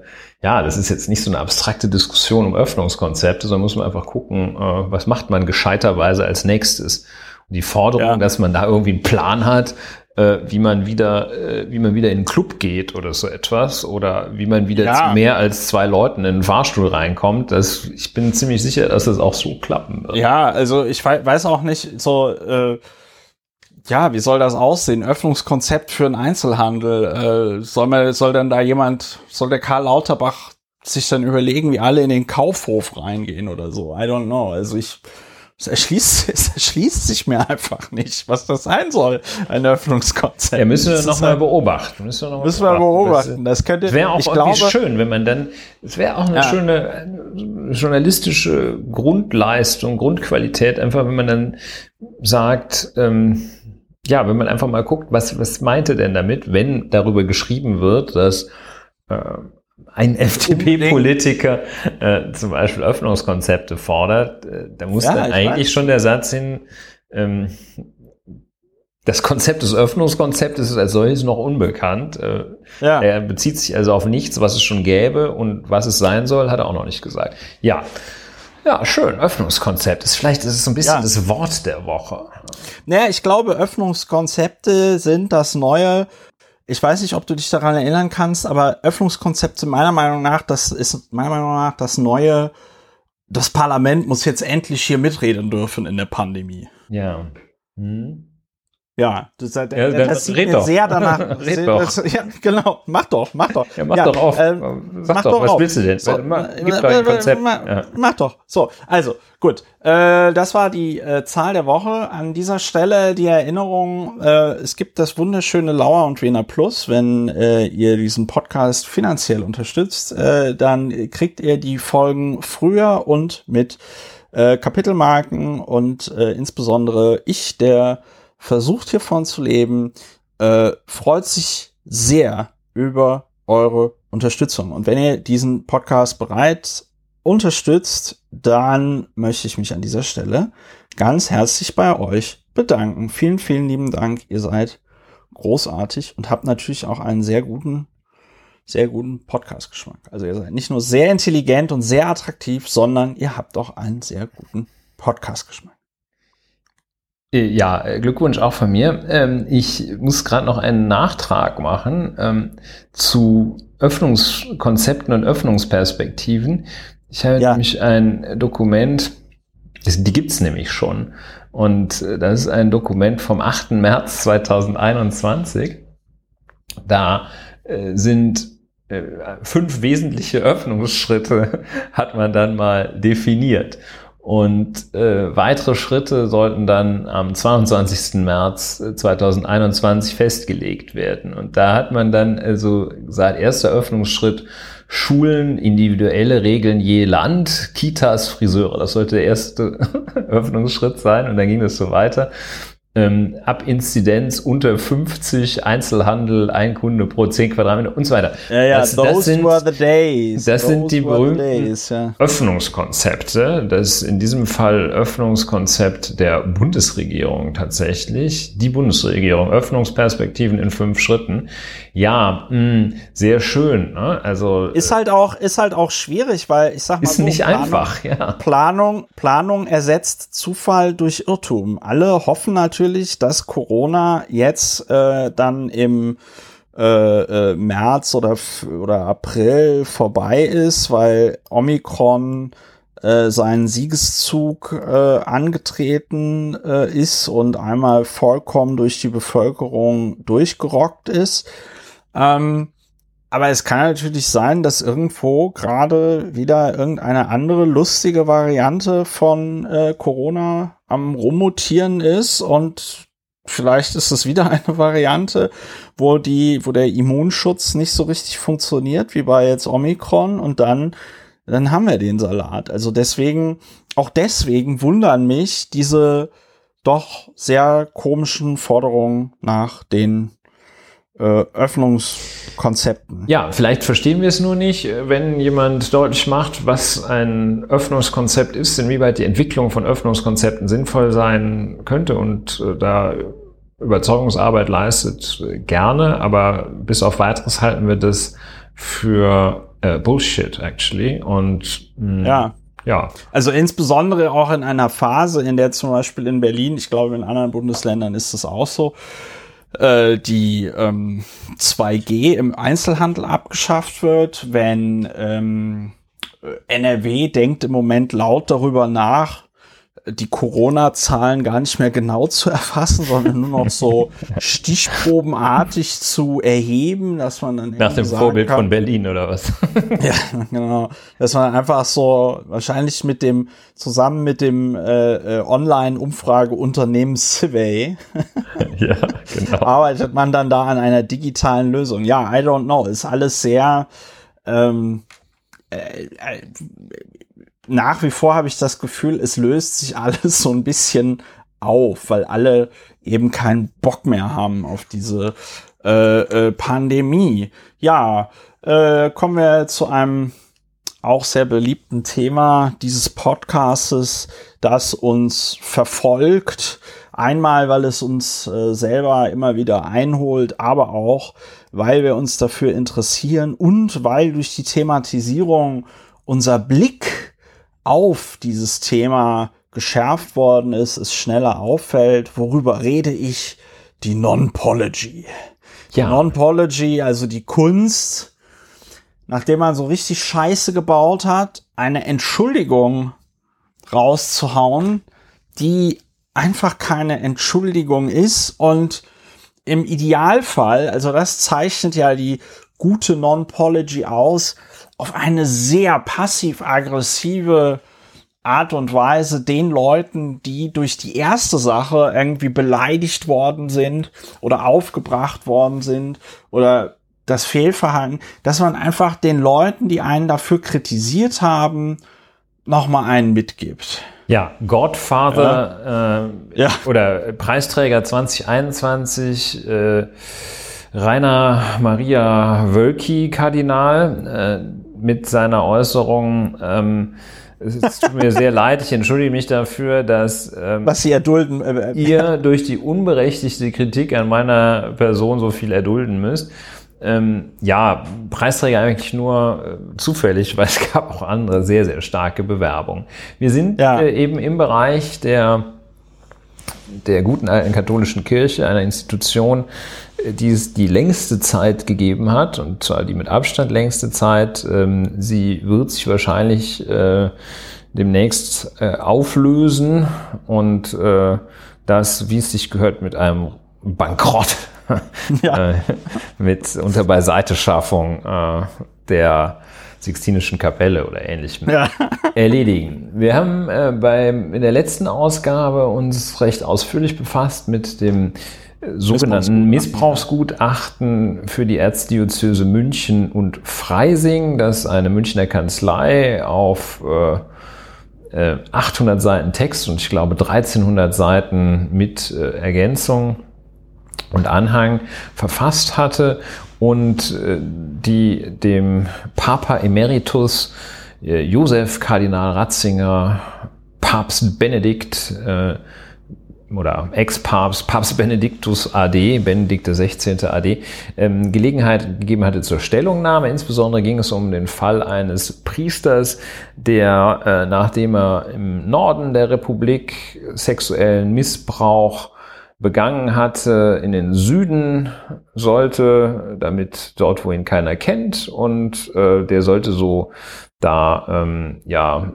ja, das ist jetzt nicht so eine abstrakte Diskussion um Öffnungskonzepte, sondern muss man einfach gucken, äh, was macht man gescheiterweise als nächstes. Die Forderung, ja. dass man da irgendwie einen Plan hat, äh, wie man wieder, äh, wie man wieder in den Club geht oder so etwas oder wie man wieder ja. zu mehr als zwei Leuten in den Fahrstuhl reinkommt. Das, ich bin ziemlich sicher, dass das auch so klappen wird. Ja, also ich weiß auch nicht so, äh, ja, wie soll das aussehen? Öffnungskonzept für einen Einzelhandel. Äh, soll man, soll denn da jemand, soll der Karl Lauterbach sich dann überlegen, wie alle in den Kaufhof reingehen oder so? I don't know. Also ich, es erschließt, es erschließt sich mir einfach nicht, was das sein soll, ein Öffnungskonzept. Ja, müssen wir nochmal beobachten. Müssen wir, noch müssen wir beobachten. Das könnte, wäre auch ich glaube, schön, wenn man dann, es wäre auch eine ja. schöne journalistische Grundleistung, Grundqualität, einfach wenn man dann sagt, ähm, ja, wenn man einfach mal guckt, was, was meinte denn damit, wenn darüber geschrieben wird, dass äh, ein FDP-Politiker äh, zum Beispiel Öffnungskonzepte fordert, äh, da muss ja, dann eigentlich weiß. schon der Satz hin, Ähm, das Konzept des Öffnungskonzeptes ist als solches noch unbekannt. Äh, ja. Er bezieht sich also auf nichts, was es schon gäbe und was es sein soll, hat er auch noch nicht gesagt. Ja. Ja, schön. Öffnungskonzept. Ist vielleicht ist es so ein bisschen ja. das Wort der Woche. Naja, ich glaube, Öffnungskonzepte sind das neue. Ich weiß nicht, ob du dich daran erinnern kannst, aber Öffnungskonzepte meiner Meinung nach, das ist meiner Meinung nach das neue. Das Parlament muss jetzt endlich hier mitreden dürfen in der Pandemie. Ja. Hm. Ja, das, das, ja, das sieht mir sehr danach. red doch. Das, ja, genau, mach doch, mach doch. Ja, mach ja, doch auf. Ähm, Sag doch, was auf. willst du denn? So, mach, gib doch ein Konzept. Mach, ja. mach doch. So, also, gut. Äh, das war die äh, Zahl der Woche. An dieser Stelle die Erinnerung, äh, es gibt das wunderschöne Lauer und Wiener Plus. Wenn äh, ihr diesen Podcast finanziell unterstützt, äh, dann kriegt ihr die Folgen früher und mit äh, Kapitelmarken und äh, insbesondere ich, der versucht hiervon zu leben, äh, freut sich sehr über eure Unterstützung. Und wenn ihr diesen Podcast bereits unterstützt, dann möchte ich mich an dieser Stelle ganz herzlich bei euch bedanken. Vielen, vielen lieben Dank. Ihr seid großartig und habt natürlich auch einen sehr guten, sehr guten Podcast-Geschmack. Also ihr seid nicht nur sehr intelligent und sehr attraktiv, sondern ihr habt auch einen sehr guten Podcast-Geschmack. Äh, ja, äh, Glückwunsch auch von mir. Ähm, ich muss gerade noch einen Nachtrag machen ähm, zu Öffnungskonzepten und Öffnungsperspektiven. Ich habe ja. nämlich ein Dokument, die gibt's nämlich schon. Und äh, das ist ein Dokument vom 8. März 2021. Da sind fünf wesentliche Öffnungsschritte, hat man dann mal definiert. Und äh, weitere Schritte sollten dann am 22. März 2021 äh, festgelegt werden. Und da hat man dann also seit erster Öffnungsschritt Schulen, individuelle Regeln je Land, Kitas, Friseure. Das sollte der erste Öffnungsschritt sein. Und dann ging das so weiter ähm, ab Inzidenz unter 50 Einzelhandel, ein Kunde pro 10 Quadratmeter und so weiter. Ja, ja, das, das sind, were the days. Das those sind die berühmten days, ja. Öffnungskonzepte. Das ist in diesem Fall Öffnungskonzept der Bundesregierung tatsächlich. Die Bundesregierung, Öffnungsperspektiven in fünf Schritten. Ja, mh, hm, sehr schön. Ne? Also ist halt auch ist halt auch schwierig, weil ich sag mal ist so, nicht Planung, einfach. Ja. Planung Planung ersetzt Zufall durch Irrtum. Alle hoffen natürlich, dass Corona jetzt äh, dann im äh, äh, März oder oder April vorbei ist, weil Omikron äh, seinen Siegeszug äh, angetreten äh, ist und einmal vollkommen durch die Bevölkerung durchgerockt ist. Ähm, aber es kann natürlich sein, dass irgendwo gerade wieder irgendeine andere lustige Variante von äh, Corona am Rummutieren ist und vielleicht ist es wieder eine Variante, wo die, wo der Immunschutz nicht so richtig funktioniert, wie bei jetzt Omikron und dann, dann haben wir den Salat. Also deswegen, auch deswegen wundern mich diese doch sehr komischen Forderungen nach den Öffnungskonzepten. Ja, vielleicht verstehen wir es nur nicht, wenn jemand deutlich macht, was ein Öffnungskonzept ist, inwieweit die Entwicklung von Öffnungskonzepten sinnvoll sein könnte und äh, da Überzeugungsarbeit leistet, gerne, aber bis auf weiteres halten wir das für äh, Bullshit, actually. Und mh, hm, ja. Ja. Also insbesondere auch in einer Phase, in der zum Beispiel in Berlin, ich glaube in anderen Bundesländern ist es auch so, äh, die ähm, 2G im Einzelhandel abgeschafft wird, wenn ähm, NRW denkt im Moment laut darüber nach, die Corona-Zahlen gar nicht mehr genau zu erfassen, sondern nur noch so stichprobenartig zu erheben, dass man dann nach dem Vorbild kann, von Berlin oder was? ja, genau, dass man einfach so wahrscheinlich mit dem zusammen mit dem äh, äh, Online-Umfrageunternehmen Civey ja, genau. arbeitet man dann da an einer digitalen Lösung. Ja, I don't know, ist alles sehr ähm, äh, äh nach wie vor habe ich das Gefühl, es löst sich alles so ein bisschen auf, weil alle eben keinen Bock mehr haben auf diese äh, äh, Pandemie. Ja, äh, kommen wir zu einem auch sehr beliebten Thema dieses Podcastes, das uns verfolgt einmal, weil es uns äh, selber immer wieder einholt, aber auch, weil wir uns dafür interessieren und weil durch die Thematisierung unser Blick auf dieses Thema geschärft worden ist, es schneller auffällt. Worüber rede ich? Die Non-Pology. Ja. Non-Pology, also die Kunst, nachdem man so richtig Scheiße gebaut hat, eine Entschuldigung rauszuhauen, die einfach keine Entschuldigung ist und im Idealfall, also das zeichnet ja die gute Non-Pology aus, auf eine sehr passiv-aggressive Art und Weise den Leuten, die durch die erste Sache irgendwie beleidigt worden sind oder aufgebracht worden sind oder das Fehlverhalten, dass man einfach den Leuten, die einen dafür kritisiert haben, nochmal einen mitgibt. Ja, Godfather ja. Äh, ja. oder Preisträger 2021, äh, Rainer Maria Wölki, Kardinal, äh, mit seiner Äußerung, ähm, es tut mir sehr leid, ich entschuldige mich dafür, dass ähm, was Sie erdulden, äh, äh ihr durch die unberechtigte Kritik an meiner Person so viel erdulden müsst. Ähm, ja, Preisträger eigentlich nur äh, zufällig, weil es gab auch andere sehr, sehr starke Bewerbungen. Wir sind ja. äh, eben im Bereich der, der guten alten katholischen Kirche, einer Institution, die es die längste Zeit gegeben hat, und zwar die mit Abstand längste Zeit. Ähm, sie wird sich wahrscheinlich äh, demnächst äh, auflösen und äh, das, wie es sich gehört, mit einem Bankrott ja. mit unter Beiseiteschaffung der Sixtinischen Kapelle oder ähnlichem ja. erledigen. Wir haben äh, beim, in der letzten Ausgabe uns recht ausführlich befasst mit dem äh, sogenannten Missbrauchsgutachten für die Erzdiözese München und Freising, das eine Münchner Kanzlei auf äh, 800 äh, Seiten Text und ich glaube 1300 Seiten mit äh, Ergänzung und Anhang verfasst hatte und äh, die dem Papa Emeritus äh, Josef Kardinal Ratzinger, Papst Benedikt äh, oder Ex-Papst, Papst Benediktus AD, Benedikt XVI. AD, ähm, Gelegenheit gegeben hatte zur Stellungnahme. Insbesondere ging es um den Fall eines Priesters, der, nachdem er im Norden der Republik sexuellen Missbrauch begangen hatte, in den Süden sollte, damit dort, wo ihn keiner kennt, und äh, der sollte so da ähm, ja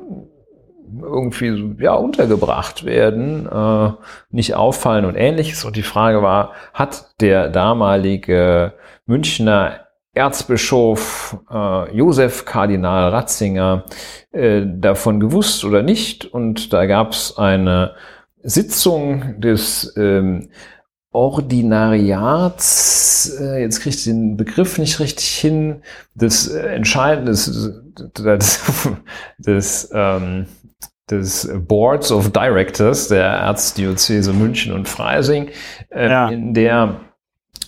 irgendwie ja untergebracht werden, äh, nicht auffallen und ähnliches. Und die Frage war, hat der damalige Münchner Erzbischof äh, Josef Kardinal Ratzinger äh, davon gewusst oder nicht? Und da gab es eine Sitzung des ähm, Ordinariats, äh, jetzt kriege ich den Begriff nicht richtig hin, des äh, Entscheidenden, des, des, des, ähm, des Boards of Directors der Erzdiözese München und Freising, äh, ja. in der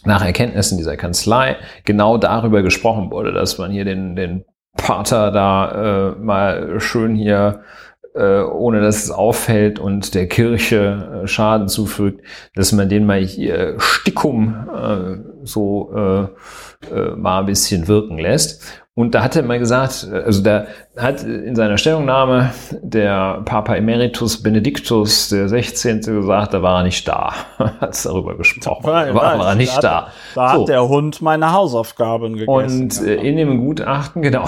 nach Erkenntnissen dieser Kanzlei genau darüber gesprochen wurde, dass man hier den, den Pater da äh, mal schön hier äh, ohne dass es auffällt und der Kirche äh, Schaden zufügt, dass man den mal hier Stickum äh, so äh, äh, mal ein bisschen wirken lässt. Und da hat er mal gesagt, also da hat in seiner Stellungnahme der Papa Emeritus Benediktus der 16. gesagt, da war er nicht da. hat es darüber gesprochen. War, war, war er nicht da. Da, da so. hat der Hund meine Hausaufgaben gegessen. Und in dem Gutachten, genau,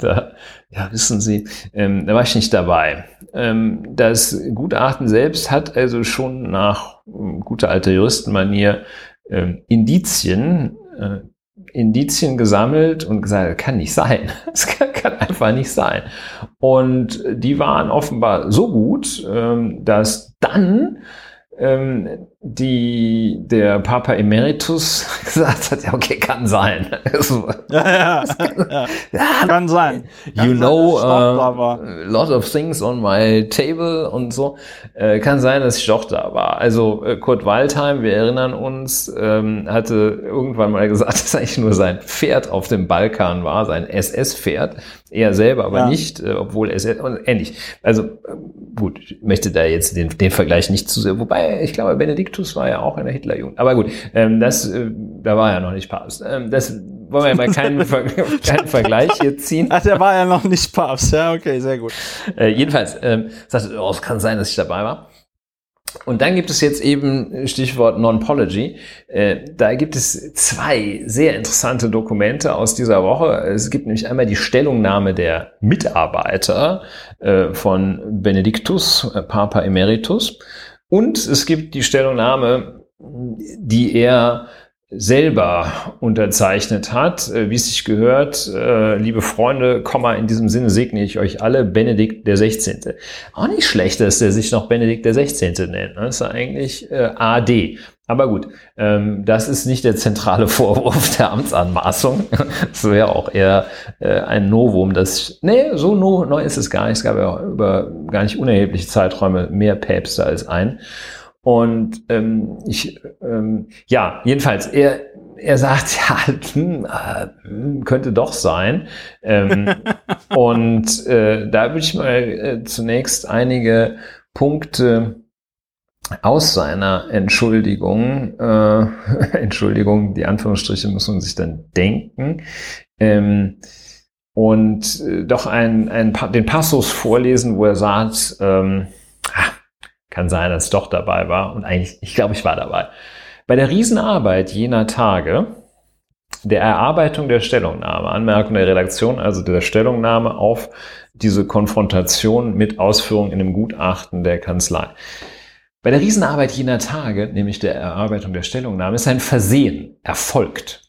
da, ja, wissen Sie, ähm, da war ich nicht dabei. Ähm, das Gutachten selbst hat also schon nach äh, guter alter Juristenmanier ähm, Indizien, äh, Indizien gesammelt und gesagt, kann nicht sein. Das kann, kann, einfach nicht sein. Und die waren offenbar so gut, ähm, dass dann ähm, die der Papa Emeritus gesagt hat, ja, okay, kann sein. ja, ja, kann, ja, ja, kann sein. Kann you know, uh, a lot of things on my table und so. Äh, kann sein, dass ich doch da war. Also äh, Kurt Waldheim, wir erinnern uns, ähm, hatte irgendwann mal gesagt, dass eigentlich nur sein Pferd auf dem Balkan war, sein SS-Pferd. Er selber aber ja. nicht, äh, obwohl SS und ähnlich. Also äh, gut, ich möchte da jetzt den, den Vergleich nicht zu sehr, wobei ich glaube, Benediktus war ja auch in der Hitlerjugend. Aber gut, ähm, das, äh, da war ja noch nicht Papst. Ähm, das wollen wir ja mal keinen, keinen Vergleich hier ziehen. Ach, der war ja noch nicht Papst. Ja, okay, sehr gut. Äh, jedenfalls, ähm, sagte, oh, es kann sein, dass ich dabei war. Und dann gibt es jetzt eben Stichwort Non-Pology. Äh, da gibt es zwei sehr interessante Dokumente aus dieser Woche. Es gibt nämlich einmal die Stellungnahme der Mitarbeiter äh, von Benedictus, äh, Papa Emeritus. Und es gibt die Stellungnahme, die er selber unterzeichnet hat, äh, wie es sich gehört. Äh, liebe Freunde, Komma, in diesem Sinne segne ich euch alle, Benedikt der 16. Auch nicht schlecht, dass der sich noch Benedikt der 16. nennt. Das ist eigentlich äh, AD. Aber gut, ähm, das ist nicht der zentrale Vorwurf der Amtsanmaßung. Das wäre auch eher ein Novum. Das, nee, so neu ist es gar nicht. Es gab ja über gar nicht unerhebliche Zeiträume mehr Päpste als ein. Und ähm, ich, ähm, ja, jedenfalls, er, er sagt, ja, hm, äh, könnte doch sein. Ähm, und äh, da würde ich mal äh, zunächst einige Punkte aus seiner Entschuldigung, äh, Entschuldigung, die Anführungsstriche muss man sich dann denken, ähm, und äh, doch ein, ein, den Passus vorlesen, wo er sagt, ähm, kann sein, dass ich doch dabei war. Und eigentlich, ich glaube, ich war dabei. Bei der Riesenarbeit jener Tage, der Erarbeitung der Stellungnahme, Anmerkung der Redaktion, also der Stellungnahme auf diese Konfrontation mit Ausführungen in dem Gutachten der Kanzlei. Bei der Riesenarbeit jener Tage, nämlich der Erarbeitung der Stellungnahme, ist ein Versehen erfolgt.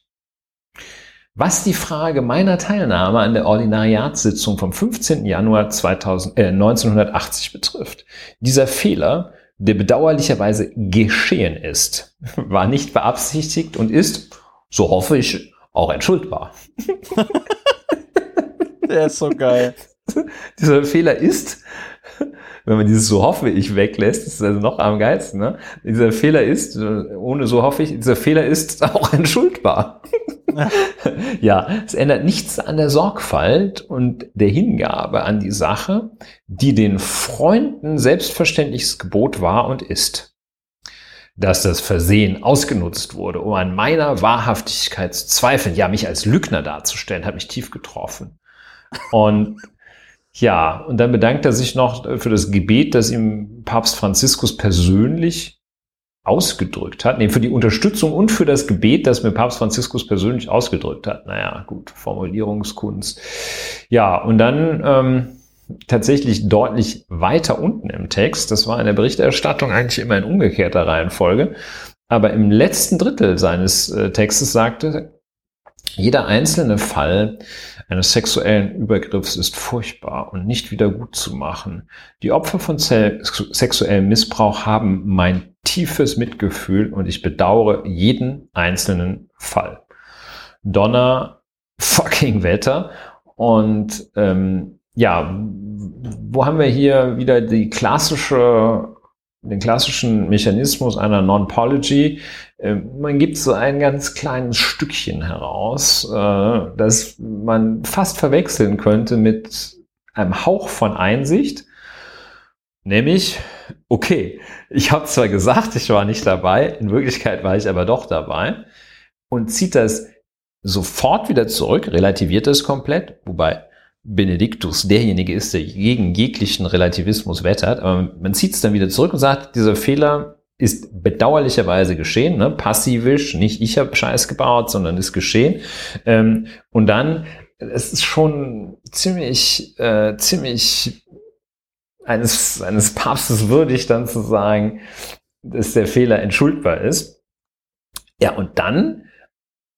Was die Frage meiner Teilnahme an der Ordinariatssitzung vom 15. Januar 2000, äh, 1980 betrifft. Dieser Fehler, der bedauerlicherweise geschehen ist, war nicht beabsichtigt und ist, so hoffe ich, auch entschuldbar. Der ist so geil. Dieser Fehler ist, wenn man dieses so hoffe ich weglässt, ist also noch am geilsten. Ne? Dieser Fehler ist, ohne so hoffe ich, dieser Fehler ist auch entschuldbar. ja, es ändert nichts an der Sorgfalt und der Hingabe an die Sache, die den Freunden selbstverständliches Gebot war und ist. Dass das Versehen ausgenutzt wurde, um an meiner Wahrhaftigkeit zu zweifeln, ja, mich als Lügner darzustellen, hat mich tief getroffen. Und ja, und dann bedankt er sich noch für das Gebet, das ihm Papst Franziskus persönlich ausgedrückt hat, nee, für die Unterstützung und für das Gebet, das mir Papst Franziskus persönlich ausgedrückt hat. Naja, gut, Formulierungskunst. Ja, und dann ähm, tatsächlich deutlich weiter unten im Text, das war in der Berichterstattung eigentlich immer in umgekehrter Reihenfolge, aber im letzten Drittel seines äh, Textes sagte, jeder einzelne Fall eines sexuellen Übergriffs ist furchtbar und nicht wieder gut zu machen. Die Opfer von sexuellem Missbrauch haben mein tiefes Mitgefühl und ich bedauere jeden einzelnen Fall. Donner fucking Wetter und ähm, ja, wo haben wir hier wieder die klassische den klassischen Mechanismus einer Non-Pology. Ähm, man gibt so ein ganz kleines Stückchen heraus, äh, das man fast verwechseln könnte mit einem Hauch von Einsicht. Nämlich, okay, ich habe zwar gesagt, ich war nicht dabei, in Wirklichkeit war ich aber doch dabei und zieht das sofort wieder zurück, relativiert es komplett, wobei Benediktus derjenige ist, der gegen jeglichen Relativismus wettert. Aber man zieht es dann wieder zurück und sagt, dieser Fehler ist bedauerlicherweise geschehen, ne? passivisch, nicht ich habe Scheiß gebaut, sondern ist geschehen. Ähm, und dann, es ist schon ziemlich, äh, ziemlich eines, eines Papstes würdig, dann zu sagen, dass der Fehler entschuldbar ist. Ja, und dann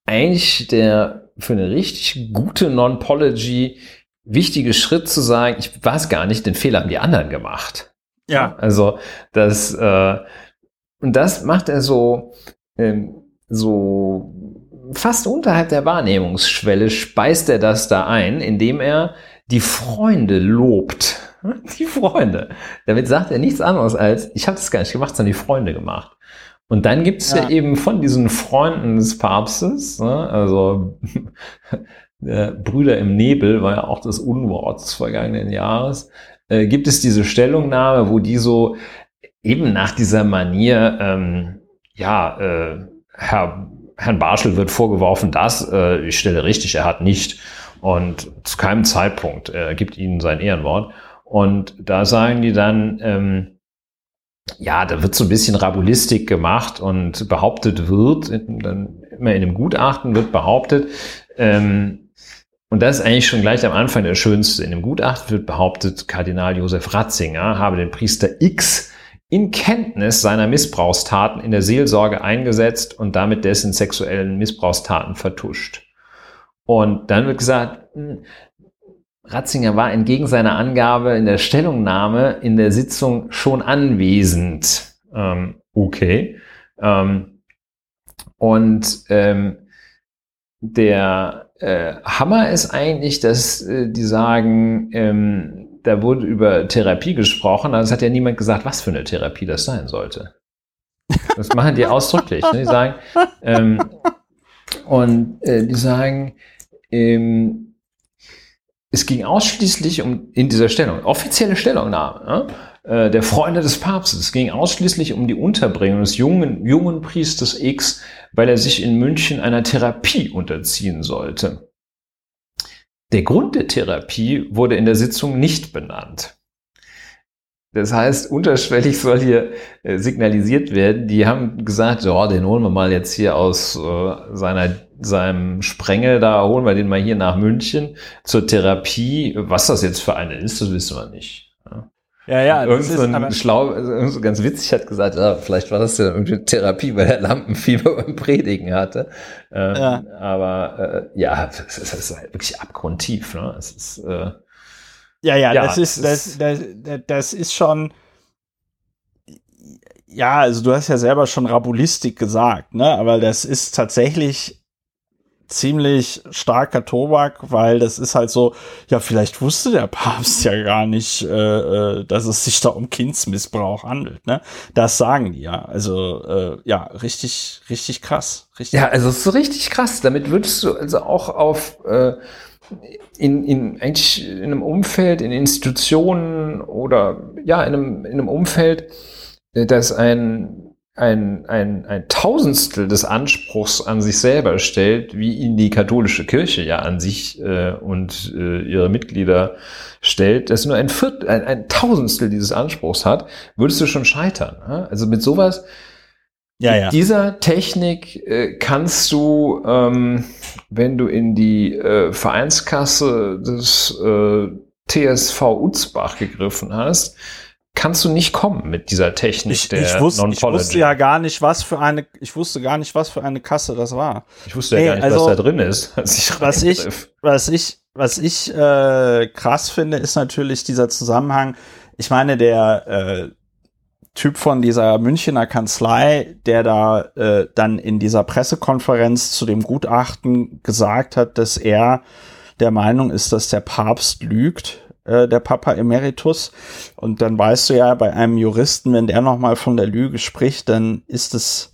eigentlich der für eine richtig gute Non-Pology wichtige Schritt zu sagen, ich weiß gar nicht, den Fehler haben die anderen gemacht. Ja. Also das äh, und das macht er so ähm, so fast unterhalb der Wahrnehmungsschwelle speist er das da ein, indem er die Freunde lobt. Die Freunde. Damit sagt er nichts anderes als, ich habe das gar nicht gemacht, sondern die Freunde gemacht. Und dann gibt es ja. ja. eben von diesen Freunden des Papstes, ne, also äh, Brüder im Nebel war ja auch das Unwort des vergangenen Jahres, äh, gibt es diese Stellungnahme, wo die so eben nach dieser Manier, ähm, ja, äh, Herr, Herrn Barschel wird vorgeworfen, dass äh, ich stelle richtig, er hat nicht. Und zu keinem Zeitpunkt, er gibt ihnen sein Ehrenwort. Und da sagen die dann, ähm, ja, da wird so ein bisschen Rabulistik gemacht und behauptet wird, dann immer in dem Gutachten wird behauptet, ähm, und das ist eigentlich schon gleich am Anfang der schönste. In dem Gutachten wird behauptet, Kardinal Josef Ratzinger habe den Priester X in Kenntnis seiner Missbrauchstaten in der Seelsorge eingesetzt und damit dessen sexuellen Missbrauchstaten vertuscht. Und dann wird gesagt, hm, Ratzinger war entgegen seiner Angabe in der Stellungnahme in der Sitzung schon anwesend. Ähm, okay. Ähm, und ähm, der äh, Hammer ist eigentlich, dass äh, die sagen, ähm, da wurde über Therapie gesprochen, aber es hat ja niemand gesagt, was für eine Therapie das sein sollte. Das machen die ausdrücklich. Ne? Die sagen, ähm, und äh, die sagen, ähm, es ging ausschließlich um, in dieser Stellung, offizielle Stellungnahme ne, äh, der Freunde des Papstes, es ging ausschließlich um die Unterbringung des jungen, jungen Priesters X, weil er sich in München einer Therapie unterziehen sollte. Der Grund der Therapie wurde in der Sitzung nicht benannt. Das heißt, unterschwellig soll hier äh, signalisiert werden. Die haben gesagt, ja, den holen wir mal jetzt hier aus äh, seiner, seinem Sprengel, da holen wir den mal hier nach München zur Therapie. Was das jetzt für eine ist, das wissen wir nicht. Ja, ja, irgend so ein schlau, irgend so ganz witzig hat gesagt, ja, vielleicht war das ja irgendwie Therapie, weil er Lampenfieber beim Predigen hatte. Ähm, ja. Aber äh, ja, es ist, ist, wirklich abgrundtief. Ne? Es ist äh, ja, ja, ja das, ist, das, das, das ist schon. Ja, also du hast ja selber schon Rabulistik gesagt, ne? Aber das ist tatsächlich ziemlich starker Tobak, weil das ist halt so, ja, vielleicht wusste der Papst ja gar nicht, äh, äh dass es sich da um Kindsmissbrauch handelt, ne? Das sagen die ja. Also, äh, ja, richtig, richtig krass. Richtig ja, also es ist so richtig krass. Damit würdest du also auch auf äh, in, in eigentlich in einem Umfeld, in Institutionen oder ja, in einem, in einem Umfeld, äh, das ein, ein, ein, ein Tausendstel des Anspruchs an sich selber stellt, wie ihn die katholische Kirche ja an sich äh, und äh, ihre Mitglieder stellt, das nur ein Viertel, ein, ein Tausendstel dieses Anspruchs hat, würdest du schon scheitern. Ne? Also mit sowas ja, ja. Mit dieser Technik äh, kannst du, ähm, wenn du in die äh, Vereinskasse des äh, TSV Utzbach gegriffen hast, kannst du nicht kommen mit dieser Technik ich, der ich wusste, ich wusste ja gar nicht, was für eine, ich wusste gar nicht, was für eine Kasse das war. Ich wusste ja hey, gar nicht, also, was da drin ist. Als ich was ich, was ich, was ich äh, krass finde, ist natürlich dieser Zusammenhang. Ich meine, der äh, Typ von dieser Münchner Kanzlei, der da äh, dann in dieser Pressekonferenz zu dem Gutachten gesagt hat, dass er der Meinung ist, dass der Papst lügt, äh, der Papa Emeritus. Und dann weißt du ja, bei einem Juristen, wenn der nochmal von der Lüge spricht, dann ist es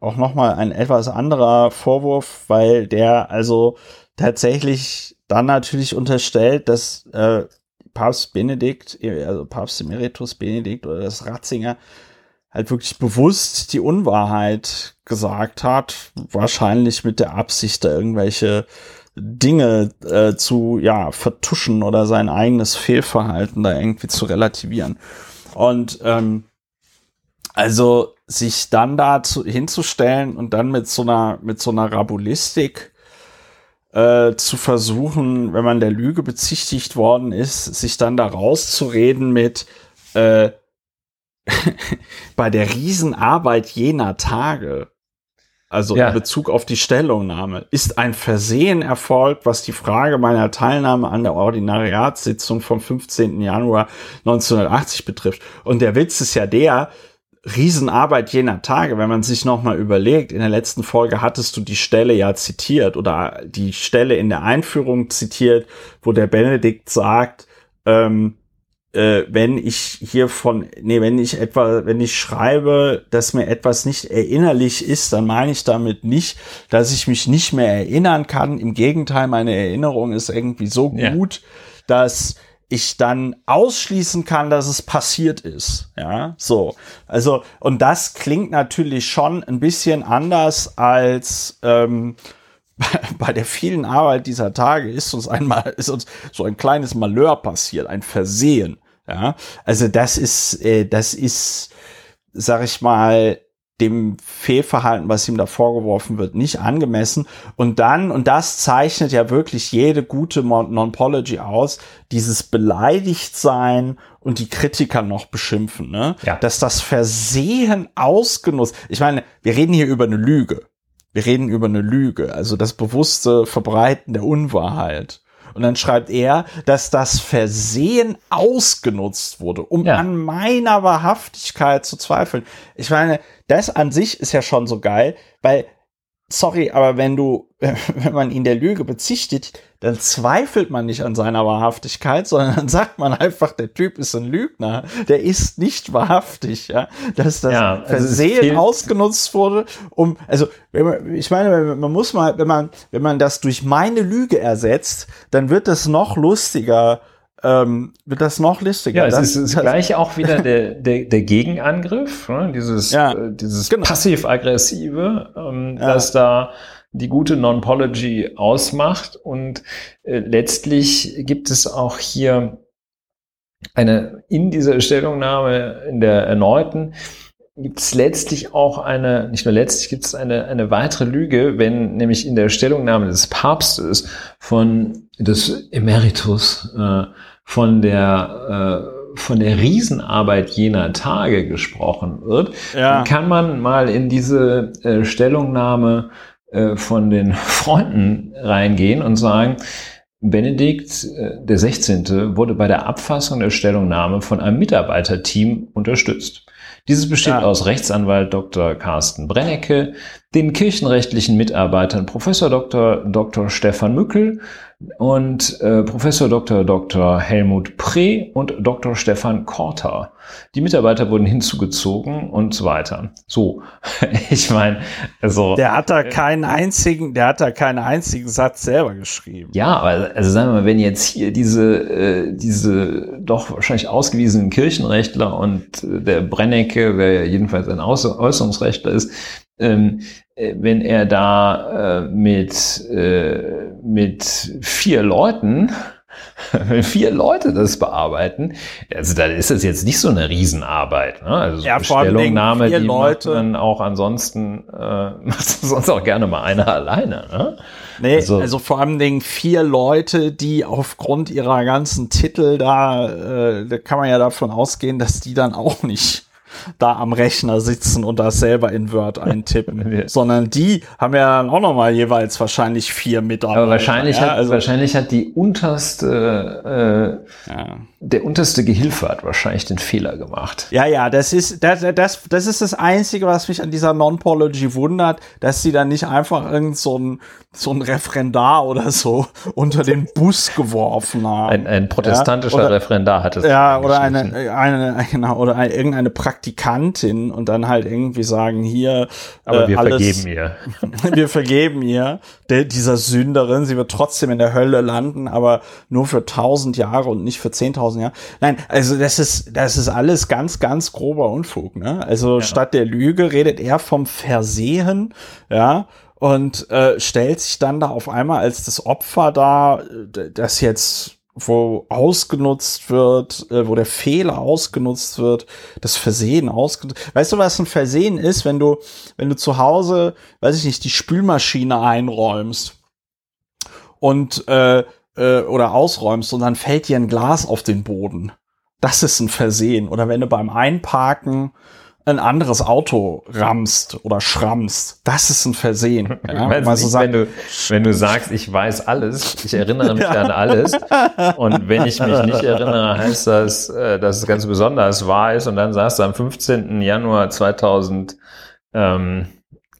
auch nochmal ein etwas anderer Vorwurf, weil der also tatsächlich dann natürlich unterstellt, dass äh, Papst Benedikt, also Papst Emeritus Benedikt oder das Ratzinger halt wirklich bewusst die Unwahrheit gesagt hat, wahrscheinlich mit der Absicht, da irgendwelche Dinge äh, zu ja vertuschen oder sein eigenes Fehlverhalten da irgendwie zu relativieren. Und ähm, also sich dann da zu, hinzustellen und dann mit so einer mit so einer Rabulistik äh, zu versuchen, wenn man der Lüge bezichtigt worden ist, sich dann da rauszureden mit äh, bei der Riesenarbeit jener Tage, also ja. in Bezug auf die Stellungnahme, ist ein Versehen erfolgt, was die Frage meiner Teilnahme an der Ordinariatssitzung vom 15. Januar 1980 betrifft. Und der Witz ist ja der, Riesenarbeit jener Tage, wenn man sich nochmal überlegt, in der letzten Folge hattest du die Stelle ja zitiert oder die Stelle in der Einführung zitiert, wo der Benedikt sagt, ähm, äh, wenn ich hier von, nee, wenn ich etwa, wenn ich schreibe, dass mir etwas nicht erinnerlich ist, dann meine ich damit nicht, dass ich mich nicht mehr erinnern kann. Im Gegenteil, meine Erinnerung ist irgendwie so gut, ja. dass ich dann ausschließen kann, dass es passiert ist. Ja, so. Also, und das klingt natürlich schon ein bisschen anders als ähm, bei der vielen Arbeit dieser Tage ist uns einmal, ist uns so ein kleines Malheur passiert, ein Versehen. Ja, also das ist, äh, das ist, sag ich mal, dem Fehlverhalten, was ihm da vorgeworfen wird, nicht angemessen. Und dann, und das zeichnet ja wirklich jede gute Non-Pology aus, dieses Beleidigtsein und die Kritiker noch beschimpfen, ne? Ja. Dass das Versehen ausgenutzt. Ich meine, wir reden hier über eine Lüge. Wir reden über eine Lüge, also das bewusste Verbreiten der Unwahrheit. Und dann schreibt er, dass das Versehen ausgenutzt wurde, um ja. an meiner Wahrhaftigkeit zu zweifeln. Ich meine, das an sich ist ja schon so geil, weil sorry, aber wenn du, wenn man ihn der Lüge bezichtigt, dann zweifelt man nicht an seiner Wahrhaftigkeit, sondern dann sagt man einfach, der Typ ist ein Lügner, der ist nicht wahrhaftig, ja, dass das ja, also Versehen ausgenutzt wurde, um, also, man, ich meine, man muss mal, wenn man, wenn man das durch meine Lüge ersetzt, dann wird das noch lustiger, ähm, wird das noch lustiger. Ja, es das, ist, ist gleich auch wieder der, der, der Gegenangriff, ne? dieses, ja, äh, dieses genau. passiv-aggressive, ähm, ja. dass da die gute Non-Pology ausmacht. Und äh, letztlich gibt es auch hier eine, in dieser Stellungnahme, in der erneuten, gibt es letztlich auch eine, nicht nur letztlich gibt es eine, eine weitere Lüge, wenn nämlich in der Stellungnahme des Papstes von des Emeritus äh, von der äh, von der Riesenarbeit jener Tage gesprochen wird, ja. kann man mal in diese äh, Stellungnahme äh, von den Freunden reingehen und sagen, Benedikt äh, der 16. wurde bei der Abfassung der Stellungnahme von einem Mitarbeiterteam unterstützt. Dieses besteht ja. aus Rechtsanwalt Dr. Carsten Brennecke, den kirchenrechtlichen Mitarbeitern Professor Dr. Dr. Stefan Mückel und äh, Professor Dr. Dr. Helmut Pre und Dr. Stefan Korter. Die Mitarbeiter wurden hinzugezogen und so weiter. So, ich meine, also der hat da keinen einzigen, der hat da keinen einzigen Satz selber geschrieben. Ja, aber also sagen wir mal, wenn jetzt hier diese äh, diese doch wahrscheinlich ausgewiesenen Kirchenrechtler und äh, der Brennecke, wer ja jedenfalls ein Äußerungsrechtler ist, ähm, äh, wenn er da äh, mit, äh, mit vier Leuten, wenn vier Leute das bearbeiten, also dann ist das jetzt nicht so eine Riesenarbeit. Ne? Also so ja, eine Stellungnahme, die Leute. macht man auch ansonsten, äh, macht sonst auch gerne mal einer alleine. Ne? Nee, also, also vor allem Dingen vier Leute, die aufgrund ihrer ganzen Titel da, äh, da kann man ja davon ausgehen, dass die dann auch nicht da am Rechner sitzen und das selber in Word eintippen, sondern die haben ja auch noch mal jeweils wahrscheinlich vier Mitarbeiter. Aber wahrscheinlich, ja, hat, also wahrscheinlich hat die unterste, äh, ja. der unterste Gehilfe hat wahrscheinlich den Fehler gemacht. Ja, ja, das ist das, das, das ist das Einzige, was mich an dieser Non-Pology wundert, dass sie dann nicht einfach irgend so ein, so ein Referendar oder so unter den Bus geworfen haben. Ein, ein protestantischer ja? oder, Referendar hat es. Ja, oder eine, eine, genau, oder eine, irgendeine Praktik Praktikantin und dann halt irgendwie sagen, hier, aber äh, wir alles, vergeben ihr. wir vergeben ihr, der, dieser Sünderin, sie wird trotzdem in der Hölle landen, aber nur für tausend Jahre und nicht für zehntausend Jahre. Nein, also das ist, das ist alles ganz, ganz grober Unfug, ne? Also ja. statt der Lüge redet er vom Versehen, ja, und äh, stellt sich dann da auf einmal als das Opfer da, das jetzt wo ausgenutzt wird, äh, wo der Fehler ausgenutzt wird, das Versehen ausgenutzt. Weißt du, was ein Versehen ist, wenn du, wenn du zu Hause, weiß ich nicht, die Spülmaschine einräumst und äh, äh, oder ausräumst und dann fällt dir ein Glas auf den Boden. Das ist ein Versehen. Oder wenn du beim Einparken ein anderes Auto rammst oder schrammst, das ist ein Versehen. Ja? Nicht, so wenn, du, wenn du sagst, ich weiß alles, ich erinnere mich an alles und wenn ich mich nicht erinnere, heißt das, äh, dass es ganz besonders wahr ist und dann sagst du am 15. Januar 2000, ähm,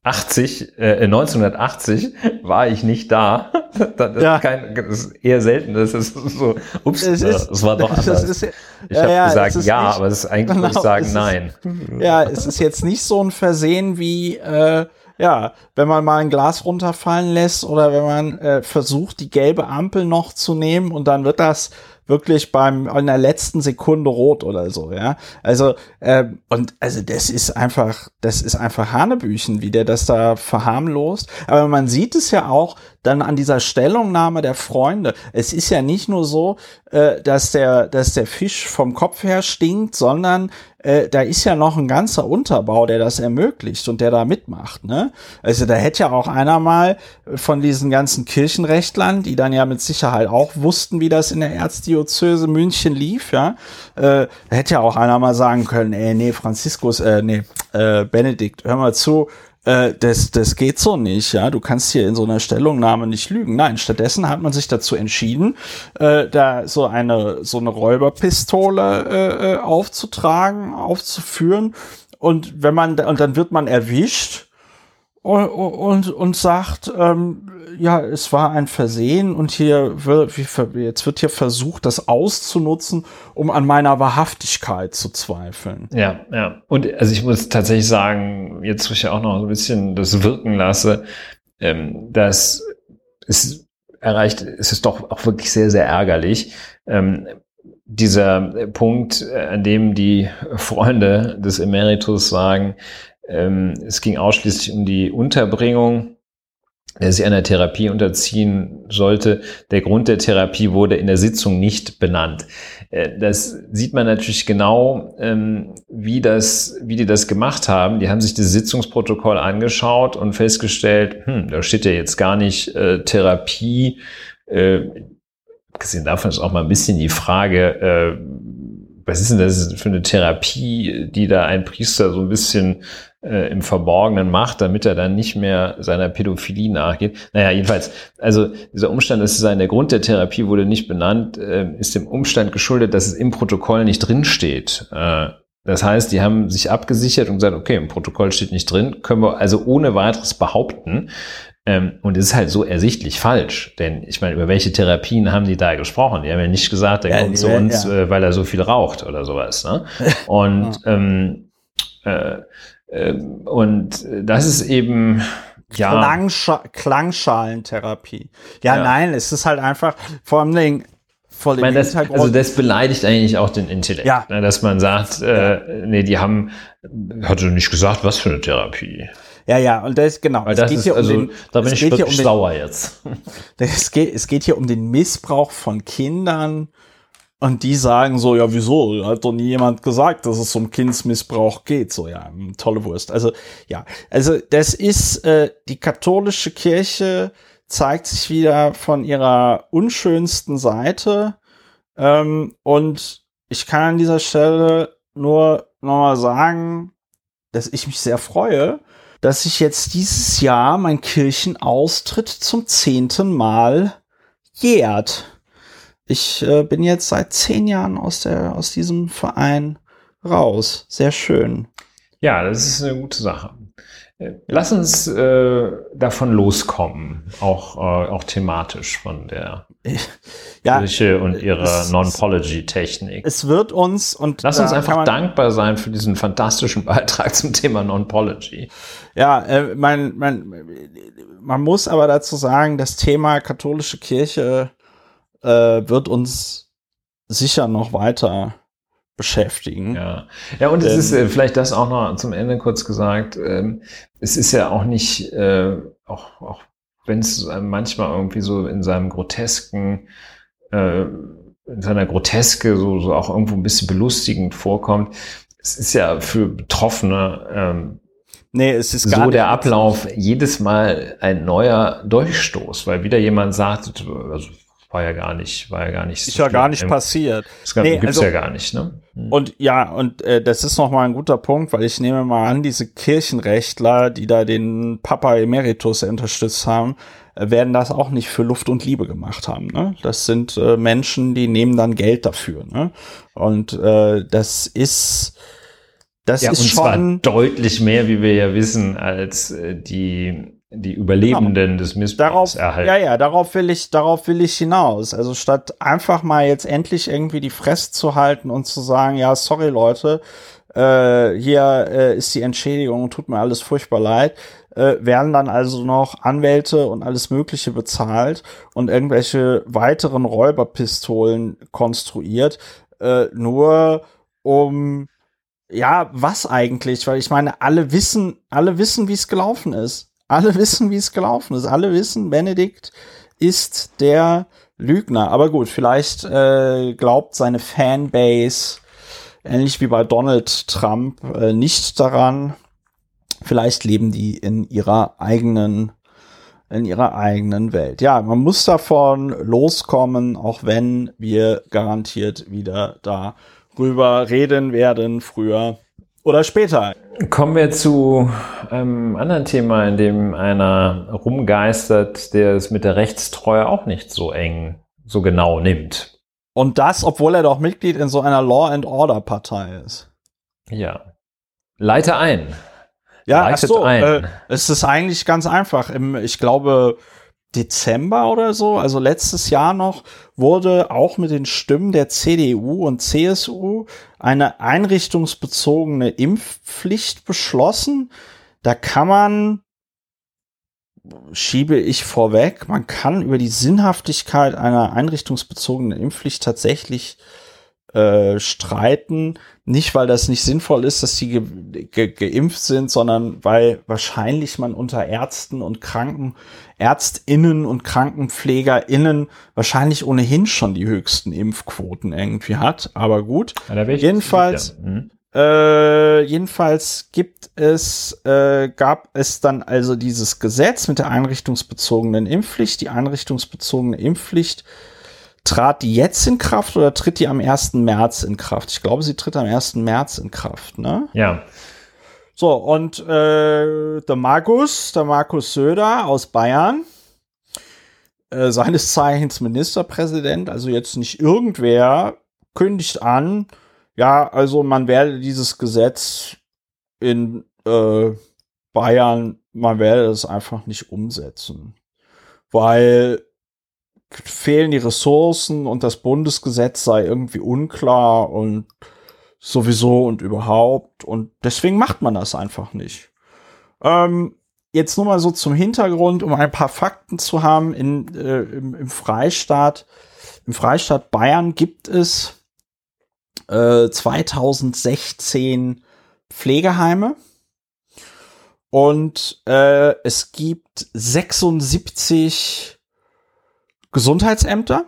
80, äh, 1980 war ich nicht da. das, ja. ist kein, das ist eher selten. Das ist so, ups, es ist, das war doch anders. Ist, ich ja, habe ja, gesagt ja, nicht, aber es ist eigentlich genau, würde ich sagen nein. ja, es ist jetzt nicht so ein Versehen wie äh, ja, wenn man mal ein Glas runterfallen lässt oder wenn man äh, versucht, die gelbe Ampel noch zu nehmen und dann wird das wirklich beim in der letzten Sekunde rot oder so, ja. Also ähm, und also das ist einfach, das ist einfach Hanebüchen, wie der das da verharmlost. Aber man sieht es ja auch dann an dieser Stellungnahme der Freunde. Es ist ja nicht nur so, äh, dass der, dass der Fisch vom Kopf her stinkt, sondern äh, da ist ja noch ein ganzer Unterbau, der das ermöglicht und der da mitmacht. Ne? Also da hätte ja auch einer mal von diesen ganzen Kirchenrechtlern, die dann ja mit Sicherheit auch wussten, wie das in der Erzdiözese München lief, ja, äh, hätte ja auch einer mal sagen können, ey, nee, Franziskus, äh, nee, äh, Benedikt, hör mal zu, äh, das, das geht so nicht, ja. Du kannst hier in so einer Stellungnahme nicht lügen. Nein, stattdessen hat man sich dazu entschieden, äh, da so eine, so eine Räuberpistole äh, äh aufzutragen, aufzuführen. Und wenn man, und dann wird man erwischt und, und, sagt, ähm, ja, es war ein Versehen und hier wird, jetzt wird hier versucht, das auszunutzen, um an meiner Wahrhaftigkeit zu zweifeln. Ja, ja. Und also ich muss tatsächlich sagen, jetzt wo ich ja auch noch ein bisschen das wirken lasse, ähm, dass es erreicht, es ist doch auch wirklich sehr, sehr ärgerlich. Ähm, dieser Punkt, äh, an dem die Freunde des Emeritus sagen, ähm, es ging ausschließlich um die Unterbringung, der sich einer Therapie unterziehen sollte. Der Grund der Therapie wurde in der Sitzung nicht benannt. Äh, das sieht man natürlich genau, ähm, wie, das, wie die das gemacht haben. Die haben sich das Sitzungsprotokoll angeschaut und festgestellt, hm, da steht ja jetzt gar nicht äh, Therapie. Äh, abgesehen davon ist auch mal ein bisschen die Frage, äh, was ist denn das für eine Therapie, die da ein Priester so ein bisschen äh, im Verborgenen macht, damit er dann nicht mehr seiner Pädophilie nachgeht. Naja, jedenfalls, also dieser Umstand, dass es sein, der Grund der Therapie wurde nicht benannt, äh, ist dem Umstand geschuldet, dass es im Protokoll nicht drinsteht. Äh, das heißt, die haben sich abgesichert und gesagt, okay, im Protokoll steht nicht drin, können wir also ohne weiteres behaupten. Ähm, und es ist halt so ersichtlich falsch. Denn ich meine, über welche Therapien haben die da gesprochen? Die haben ja nicht gesagt, er ja, kommt zu uns, ja. äh, weil er so viel raucht oder sowas. Ne? Und ähm, äh, ähm, und das ist eben ja. Klangscha Klangschalentherapie. Ja, nein, es ist halt einfach vor allem Dingen voll meine, das, Also das beleidigt eigentlich auch den Intellekt, ja. ne, dass man sagt, äh, nee, die haben, hat er nicht gesagt, was für eine Therapie. Ja, ja, und das genau. Weil das ist, um also, den, da bin ich wirklich um schlauer jetzt. Es geht, es geht hier um den Missbrauch von Kindern und die sagen so, ja, wieso? Hat doch nie jemand gesagt, dass es um Kindsmissbrauch geht. So, ja, tolle Wurst. Also, ja, also das ist, äh, die katholische Kirche zeigt sich wieder von ihrer unschönsten Seite. Ähm, und ich kann an dieser Stelle nur nochmal sagen, dass ich mich sehr freue, dass sich jetzt dieses Jahr mein Kirchenaustritt zum zehnten Mal jährt. Ich äh, bin jetzt seit zehn Jahren aus, der, aus diesem Verein raus. Sehr schön. Ja, das ist eine gute Sache. Äh, lass uns äh, davon loskommen, auch, äh, auch thematisch von der ja, Kirche und ihrer Non-Pology-Technik. Es wird uns und lass uns einfach dankbar sein für diesen fantastischen Beitrag zum Thema Non-Pology. Ja, äh, mein, mein, man muss aber dazu sagen, das Thema katholische Kirche äh, wird uns sicher noch weiter beschäftigen. Ja, ja und es ist äh, vielleicht das auch noch zum Ende kurz gesagt. Ähm, es ist ja auch nicht, äh, auch, auch wenn es manchmal irgendwie so in seinem grotesken, äh, in seiner Groteske so, so auch irgendwo ein bisschen belustigend vorkommt. Es ist ja für Betroffene ähm, Nee, es ist gar so der Ablauf jedes Mal ein neuer Durchstoß, weil wieder jemand sagt, also war ja gar nicht, war ja gar nicht. Ist ja gar nicht passiert. Das nee, gibt's also, ja gar nicht, ne? Hm. Und ja, und äh, das ist noch mal ein guter Punkt, weil ich nehme mal an, diese Kirchenrechtler, die da den Papa Emeritus unterstützt haben, äh, werden das auch nicht für Luft und Liebe gemacht haben. Ne? Das sind äh, Menschen, die nehmen dann Geld dafür. Ne? Und äh, das ist das ja, ist und schon zwar deutlich mehr, wie wir ja wissen, als äh, die die Überlebenden genau. des Missbrauchs darauf, erhalten. Ja, ja, darauf will ich, darauf will ich hinaus. Also statt einfach mal jetzt endlich irgendwie die Fresse zu halten und zu sagen, ja, sorry Leute, äh, hier äh, ist die Entschädigung, tut mir alles furchtbar leid, äh, werden dann also noch Anwälte und alles Mögliche bezahlt und irgendwelche weiteren Räuberpistolen konstruiert, äh, nur um ja, was eigentlich? Weil ich meine, alle wissen, alle wissen, wie es gelaufen ist. Alle wissen, wie es gelaufen ist. Alle wissen, Benedikt ist der Lügner. Aber gut, vielleicht äh, glaubt seine Fanbase, ähnlich wie bei Donald Trump, äh, nicht daran. Vielleicht leben die in ihrer eigenen in ihrer eigenen Welt. Ja, man muss davon loskommen, auch wenn wir garantiert wieder darüber reden werden, früher oder später. Kommen wir zu einem anderen Thema, in dem einer rumgeistert, der es mit der Rechtstreue auch nicht so eng, so genau nimmt. Und das, obwohl er doch Mitglied in so einer Law and Order Partei ist. Ja. Leite ein. Ja, ach so, ein. Äh, es ist eigentlich ganz einfach. Im, ich glaube, Dezember oder so, also letztes Jahr noch, wurde auch mit den Stimmen der CDU und CSU eine einrichtungsbezogene Impfpflicht beschlossen. Da kann man, schiebe ich vorweg, man kann über die Sinnhaftigkeit einer einrichtungsbezogenen Impfpflicht tatsächlich äh, streiten. Nicht, weil das nicht sinnvoll ist, dass sie ge ge geimpft sind, sondern weil wahrscheinlich man unter Ärzten und Kranken, Ärztinnen und KrankenpflegerInnen wahrscheinlich ohnehin schon die höchsten Impfquoten irgendwie hat. Aber gut. Ja, jedenfalls, mhm. äh, jedenfalls gibt es, äh, gab es dann also dieses Gesetz mit der einrichtungsbezogenen Impfpflicht. Die einrichtungsbezogene Impfpflicht trat die jetzt in Kraft oder tritt die am 1. März in Kraft? Ich glaube, sie tritt am 1. März in Kraft, ne? Ja. So, und äh, der Markus, der Markus Söder aus Bayern, äh, seines Zeichens Ministerpräsident, also jetzt nicht irgendwer, kündigt an, ja, also man werde dieses Gesetz in äh, Bayern, man werde es einfach nicht umsetzen. Weil fehlen die Ressourcen und das Bundesgesetz sei irgendwie unklar und sowieso und überhaupt. Und deswegen macht man das einfach nicht. Ähm, jetzt nur mal so zum Hintergrund, um ein paar Fakten zu haben. In, äh, im, im, Freistaat, im Freistaat Bayern gibt es äh, 2016 Pflegeheime. Und äh, es gibt 76 Gesundheitsämter.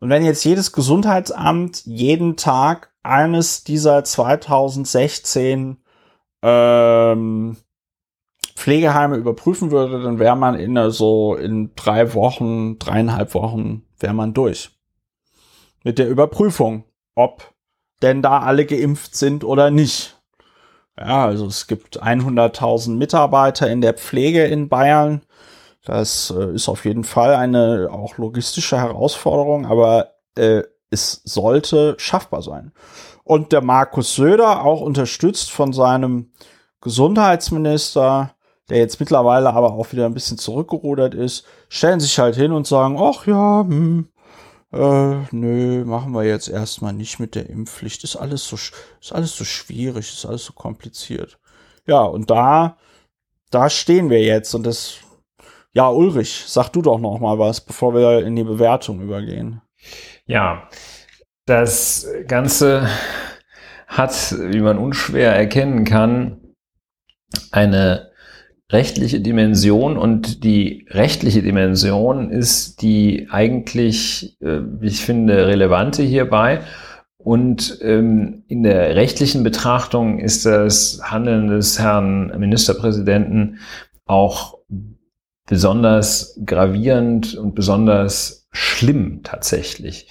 Und wenn jetzt jedes Gesundheitsamt jeden Tag eines dieser 2016 ähm, Pflegeheime überprüfen würde, dann wäre man in so in drei Wochen, dreieinhalb Wochen wäre man durch. Mit der Überprüfung, ob denn da alle geimpft sind oder nicht. Ja, also es gibt 100.000 Mitarbeiter in der Pflege in Bayern. Das äh, ist auf jeden Fall eine auch logistische Herausforderung, aber äh, es sollte schaffbar sein. Und der Markus Söder, auch unterstützt von seinem Gesundheitsminister, der jetzt mittlerweile aber auch wieder ein bisschen zurückgerudert ist, stellen sich halt hin und sagen, ach ja, hm, äh, nö, machen wir jetzt erstmal nicht mit der Impfpflicht. Ist alles so, ist alles so schwierig, ist alles so kompliziert. Ja, und da, da stehen wir jetzt und das ja, Ulrich, sag du doch noch mal was, bevor wir in die Bewertung übergehen. Ja, das Ganze hat, wie man unschwer erkennen kann, eine rechtliche Dimension und die rechtliche Dimension ist die eigentlich, äh, wie ich finde, relevante hierbei. Und ähm, in der rechtlichen Betrachtung ist das Handeln des Herrn Ministerpräsidenten auch besonders gravierend und besonders schlimm tatsächlich.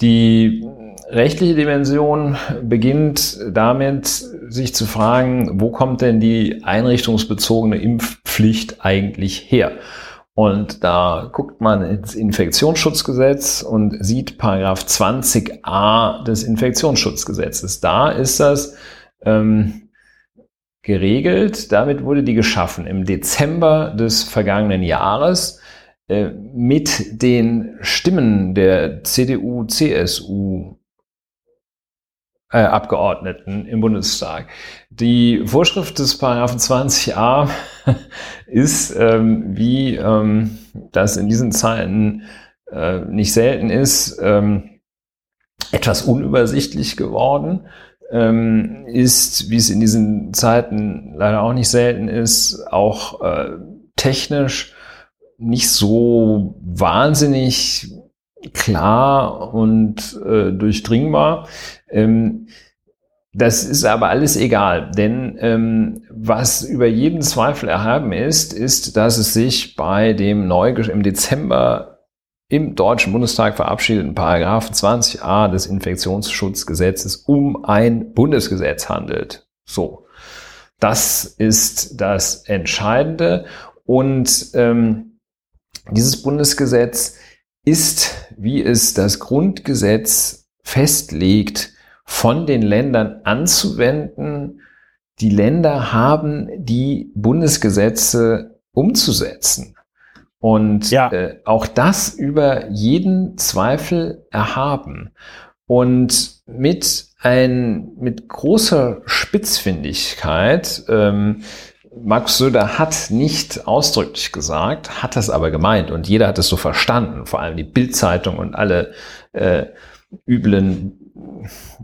Die rechtliche Dimension beginnt damit, sich zu fragen, wo kommt denn die einrichtungsbezogene Impfpflicht eigentlich her? Und da guckt man ins Infektionsschutzgesetz und sieht Paragraph 20a des Infektionsschutzgesetzes. Da ist das ähm, geregelt. Damit wurde die geschaffen im Dezember des vergangenen Jahres äh, mit den Stimmen der CDU, CSU, äh, Abgeordneten im Bundestag. Die Vorschrift des Paragraphen 20a ist, ähm, wie ähm, das in diesen Zeiten äh, nicht selten ist, ähm, etwas unübersichtlich geworden. Ähm, ist, wie es in diesen Zeiten leider auch nicht selten ist, auch äh, technisch nicht so wahnsinnig klar und äh, durchdringbar. Ähm, das ist aber alles egal, denn ähm, was über jeden Zweifel erhaben ist, ist, dass es sich bei dem neu im Dezember im Deutschen Bundestag verabschiedeten Paragraphen 20a des Infektionsschutzgesetzes um ein Bundesgesetz handelt. So, das ist das Entscheidende und ähm, dieses Bundesgesetz ist, wie es das Grundgesetz festlegt, von den Ländern anzuwenden. Die Länder haben die Bundesgesetze umzusetzen. Und ja. äh, auch das über jeden Zweifel erhaben. Und mit ein, mit großer Spitzfindigkeit ähm, Max Söder hat nicht ausdrücklich gesagt, hat das aber gemeint und jeder hat es so verstanden, vor allem die Bildzeitung und alle äh, üblen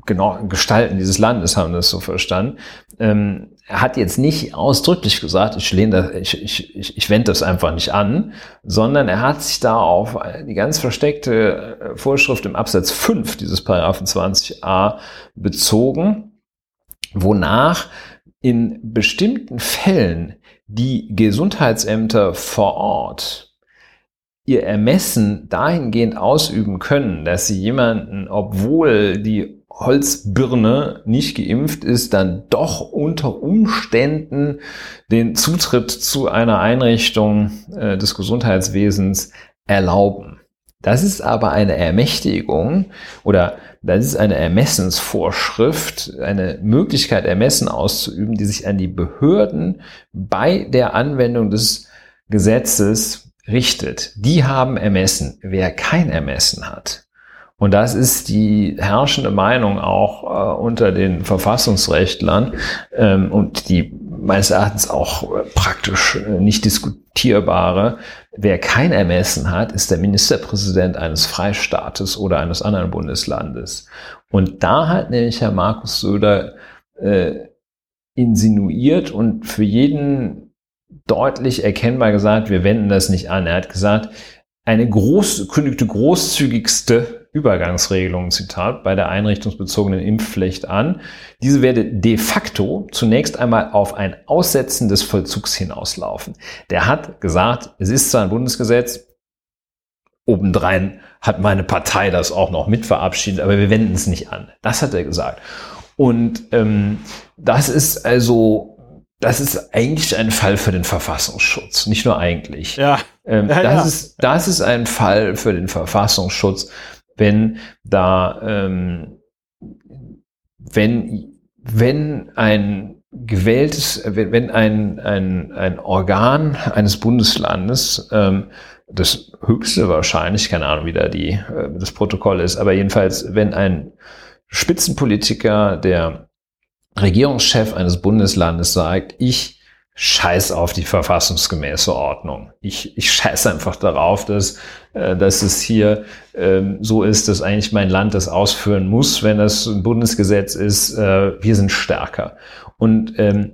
genau, Gestalten dieses Landes haben das so verstanden. Ähm, er hat jetzt nicht ausdrücklich gesagt, ich lehne das, ich, ich, ich, ich wende das einfach nicht an, sondern er hat sich da auf die ganz versteckte äh, Vorschrift im Absatz 5 dieses Paragraphen 20a bezogen, wonach in bestimmten Fällen die Gesundheitsämter vor Ort ihr Ermessen dahingehend ausüben können, dass sie jemanden, obwohl die Holzbirne nicht geimpft ist, dann doch unter Umständen den Zutritt zu einer Einrichtung äh, des Gesundheitswesens erlauben. Das ist aber eine Ermächtigung oder das ist eine Ermessensvorschrift, eine Möglichkeit, Ermessen auszuüben, die sich an die Behörden bei der Anwendung des Gesetzes richtet. Die haben Ermessen. Wer kein Ermessen hat, und das ist die herrschende Meinung auch äh, unter den Verfassungsrechtlern ähm, und die meines Erachtens auch äh, praktisch äh, nicht diskutierbare. Wer kein Ermessen hat, ist der Ministerpräsident eines Freistaates oder eines anderen Bundeslandes. Und da hat nämlich Herr Markus Söder äh, insinuiert und für jeden deutlich erkennbar gesagt, wir wenden das nicht an. Er hat gesagt, eine groß, kündigte großzügigste Übergangsregelung, Zitat, bei der einrichtungsbezogenen Impfpflicht an. Diese werde de facto zunächst einmal auf ein Aussetzen des Vollzugs hinauslaufen. Der hat gesagt, es ist zwar ein Bundesgesetz, obendrein hat meine Partei das auch noch mit verabschiedet, aber wir wenden es nicht an. Das hat er gesagt. Und ähm, das ist also das ist eigentlich ein Fall für den Verfassungsschutz, nicht nur eigentlich. Ja. Ähm, ja das, ja. Ist, das ist ein Fall für den Verfassungsschutz, wenn da, ähm, wenn, wenn ein gewähltes, wenn, wenn ein, ein, ein Organ eines Bundeslandes, ähm, das höchste wahrscheinlich, keine Ahnung, wie da die, äh, das Protokoll ist, aber jedenfalls, wenn ein Spitzenpolitiker, der Regierungschef eines Bundeslandes sagt, ich scheiß auf die verfassungsgemäße Ordnung. Ich, ich scheiß einfach darauf, dass, äh, dass es hier ähm, so ist, dass eigentlich mein Land das ausführen muss, wenn das ein Bundesgesetz ist. Äh, wir sind stärker. Und ähm,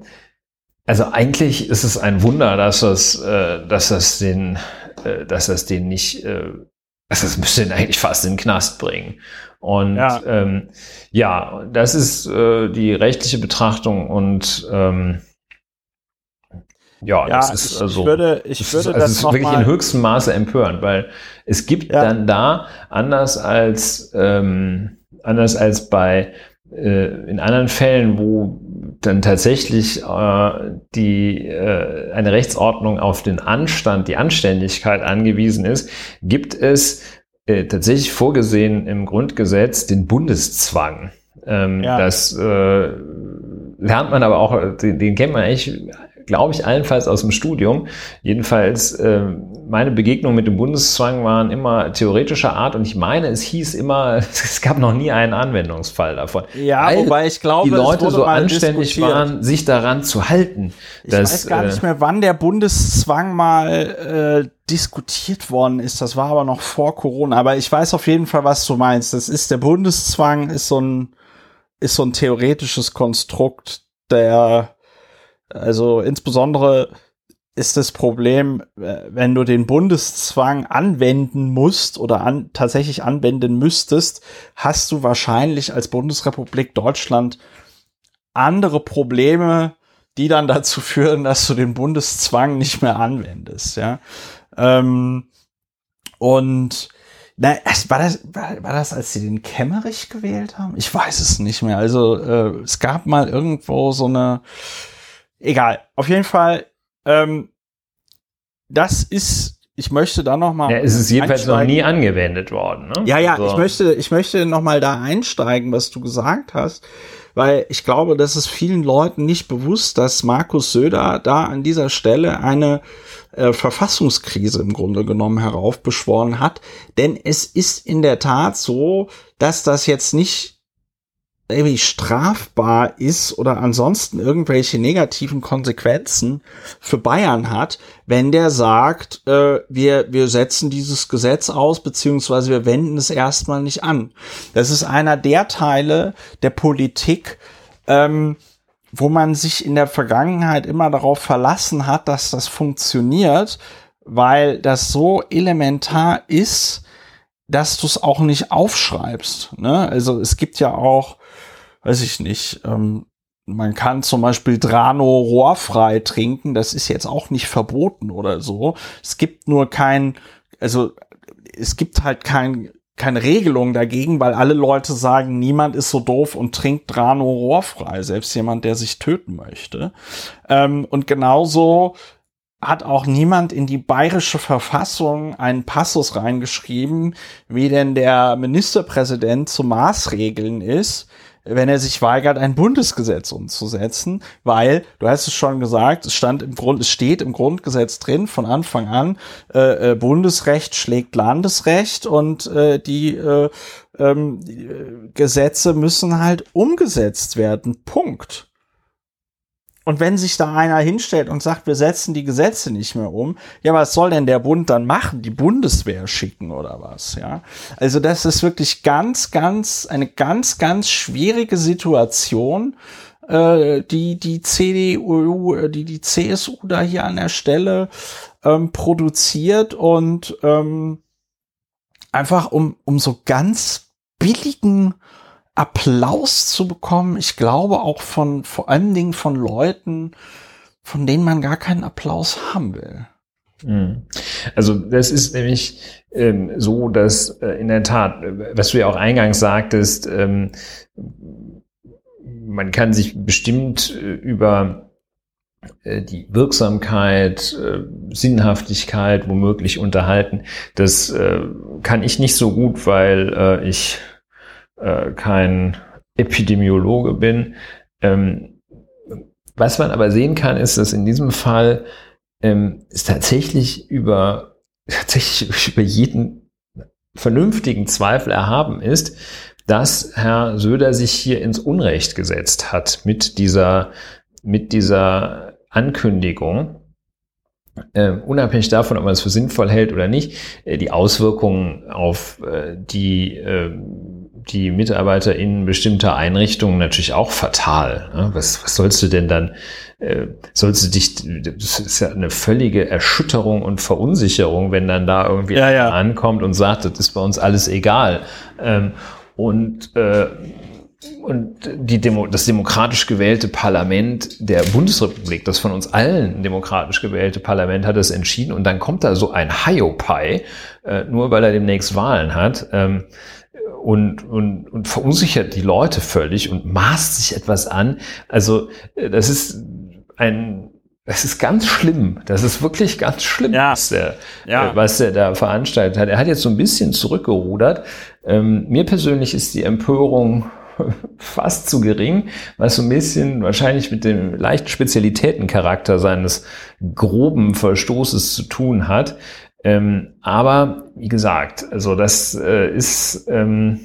also eigentlich ist es ein Wunder, dass das, äh, dass das den, äh, dass das den nicht, äh, dass das müsste den eigentlich fast in den Knast bringen. Und ja, ähm, ja das ist äh, die rechtliche Betrachtung und ähm, ja, ja, das ist ich, also, ich würde, ich würde das, also das ist wirklich in höchstem Maße empörend, weil es gibt ja. dann da anders als ähm, anders als bei äh, in anderen Fällen, wo dann tatsächlich äh, die äh, eine Rechtsordnung auf den Anstand, die Anständigkeit angewiesen ist, gibt es äh, tatsächlich vorgesehen im Grundgesetz den Bundeszwang. Ähm, ja. Das äh, lernt man aber auch, den, den kennt man eigentlich glaube ich, allenfalls aus dem Studium. Jedenfalls, äh, meine Begegnungen mit dem Bundeszwang waren immer theoretischer Art und ich meine, es hieß immer, es gab noch nie einen Anwendungsfall davon. Ja, wobei ich glaube, die Leute so anständig waren, sich daran zu halten. Ich dass, weiß gar nicht äh, mehr, wann der Bundeszwang mal äh, diskutiert worden ist. Das war aber noch vor Corona. Aber ich weiß auf jeden Fall, was du meinst. Das ist der Bundeszwang, ist so ein ist so ein theoretisches Konstrukt, der, also insbesondere ist das Problem, äh, wenn du den Bundeszwang anwenden musst oder an, tatsächlich anwenden müsstest, hast du wahrscheinlich als Bundesrepublik Deutschland andere Probleme, die dann dazu führen, dass du den Bundeszwang nicht mehr anwendest, ja. Ähm, und na, war das, war, war das, als sie den Kemmerich gewählt haben? Ich weiß es nicht mehr. Also äh, es gab mal irgendwo so eine. Egal. Auf jeden Fall. Ähm, das ist. Ich möchte da noch mal. Ja, es ist jedenfalls noch nie angewendet worden. Ne? Ja, ja. So. Ich möchte, ich möchte noch mal da einsteigen, was du gesagt hast, weil ich glaube, das ist vielen Leuten nicht bewusst, dass Markus Söder da an dieser Stelle eine äh, Verfassungskrise im Grunde genommen heraufbeschworen hat. Denn es ist in der Tat so, dass das jetzt nicht irgendwie strafbar ist oder ansonsten irgendwelche negativen Konsequenzen für Bayern hat, wenn der sagt, äh, wir, wir setzen dieses Gesetz aus, beziehungsweise wir wenden es erstmal nicht an. Das ist einer der Teile der Politik, ähm, wo man sich in der Vergangenheit immer darauf verlassen hat, dass das funktioniert, weil das so elementar ist, dass du es auch nicht aufschreibst. Ne? Also es gibt ja auch, weiß ich nicht, ähm, man kann zum Beispiel Drano rohrfrei trinken, das ist jetzt auch nicht verboten oder so. Es gibt nur kein, also es gibt halt kein keine Regelung dagegen, weil alle Leute sagen, niemand ist so doof und trinkt Drano rohrfrei, selbst jemand, der sich töten möchte. Ähm, und genauso hat auch niemand in die bayerische Verfassung einen Passus reingeschrieben, wie denn der Ministerpräsident zu Maßregeln ist, wenn er sich weigert, ein Bundesgesetz umzusetzen, weil, du hast es schon gesagt, es stand im Grund, es steht im Grundgesetz drin von Anfang an, äh, äh, Bundesrecht schlägt Landesrecht und äh, die, äh, ähm, die Gesetze müssen halt umgesetzt werden. Punkt. Und wenn sich da einer hinstellt und sagt, wir setzen die Gesetze nicht mehr um, ja, was soll denn der Bund dann machen? Die Bundeswehr schicken oder was? Ja, also das ist wirklich ganz, ganz eine ganz, ganz schwierige Situation, äh, die die CDU, äh, die die CSU da hier an der Stelle ähm, produziert und ähm, einfach um um so ganz billigen Applaus zu bekommen. Ich glaube auch von, vor allen Dingen von Leuten, von denen man gar keinen Applaus haben will. Mhm. Also das ist nämlich ähm, so, dass äh, in der Tat, was du ja auch eingangs sagtest, ähm, man kann sich bestimmt äh, über äh, die Wirksamkeit, äh, Sinnhaftigkeit womöglich unterhalten. Das äh, kann ich nicht so gut, weil ich äh, kein Epidemiologe bin. Ähm, was man aber sehen kann, ist, dass in diesem Fall ähm, es tatsächlich über, tatsächlich über jeden vernünftigen Zweifel erhaben ist, dass Herr Söder sich hier ins Unrecht gesetzt hat mit dieser, mit dieser Ankündigung. Äh, unabhängig davon, ob man es für sinnvoll hält oder nicht, äh, die Auswirkungen auf äh, die äh, die Mitarbeiter in bestimmter Einrichtungen natürlich auch fatal. Ne? Was, was sollst du denn dann, äh, sollst du dich, das ist ja eine völlige Erschütterung und Verunsicherung, wenn dann da irgendwie ja, ja. ankommt und sagt, das ist bei uns alles egal. Ähm, und äh, und die Demo, das demokratisch gewählte Parlament der Bundesrepublik, das von uns allen demokratisch gewählte Parlament hat es entschieden und dann kommt da so ein Hiopai, äh, nur weil er demnächst Wahlen hat. Ähm, und, und, und verunsichert die Leute völlig und maßt sich etwas an. Also äh, das ist ein, das ist ganz schlimm. Das ist wirklich ganz schlimm, ja. was, der, ja. äh, was der da veranstaltet hat. Er hat jetzt so ein bisschen zurückgerudert. Ähm, mir persönlich ist die Empörung fast zu gering, was so ein bisschen wahrscheinlich mit dem leichten Spezialitätencharakter seines groben Verstoßes zu tun hat. Ähm, aber wie gesagt, also das äh, ist ähm,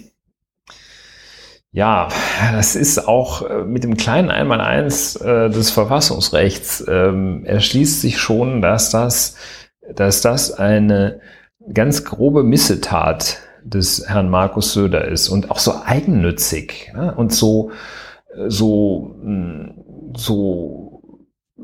ja, das ist auch äh, mit dem kleinen Einmaleins äh, des Verfassungsrechts ähm, erschließt sich schon, dass das, dass das eine ganz grobe Missetat des Herrn Markus Söder ist und auch so eigennützig ne? und so so hm, so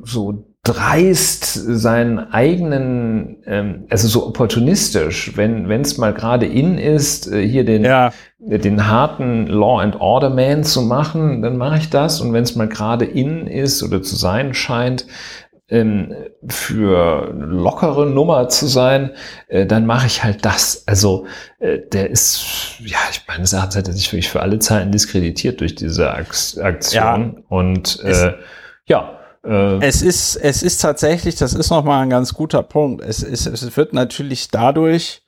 so dreist seinen eigenen, ähm, also so opportunistisch, wenn wenn es mal gerade in ist, äh, hier den ja. den harten Law and Order Man zu machen, dann mache ich das und wenn es mal gerade in ist oder zu sein scheint, ähm, für lockere Nummer zu sein, äh, dann mache ich halt das. Also äh, der ist, ja, ich meine, er hat sich wirklich für alle Zeiten diskreditiert durch diese Aktion. Ja. Und äh, ja, es ist, es ist tatsächlich, das ist nochmal ein ganz guter Punkt. Es ist, es wird natürlich dadurch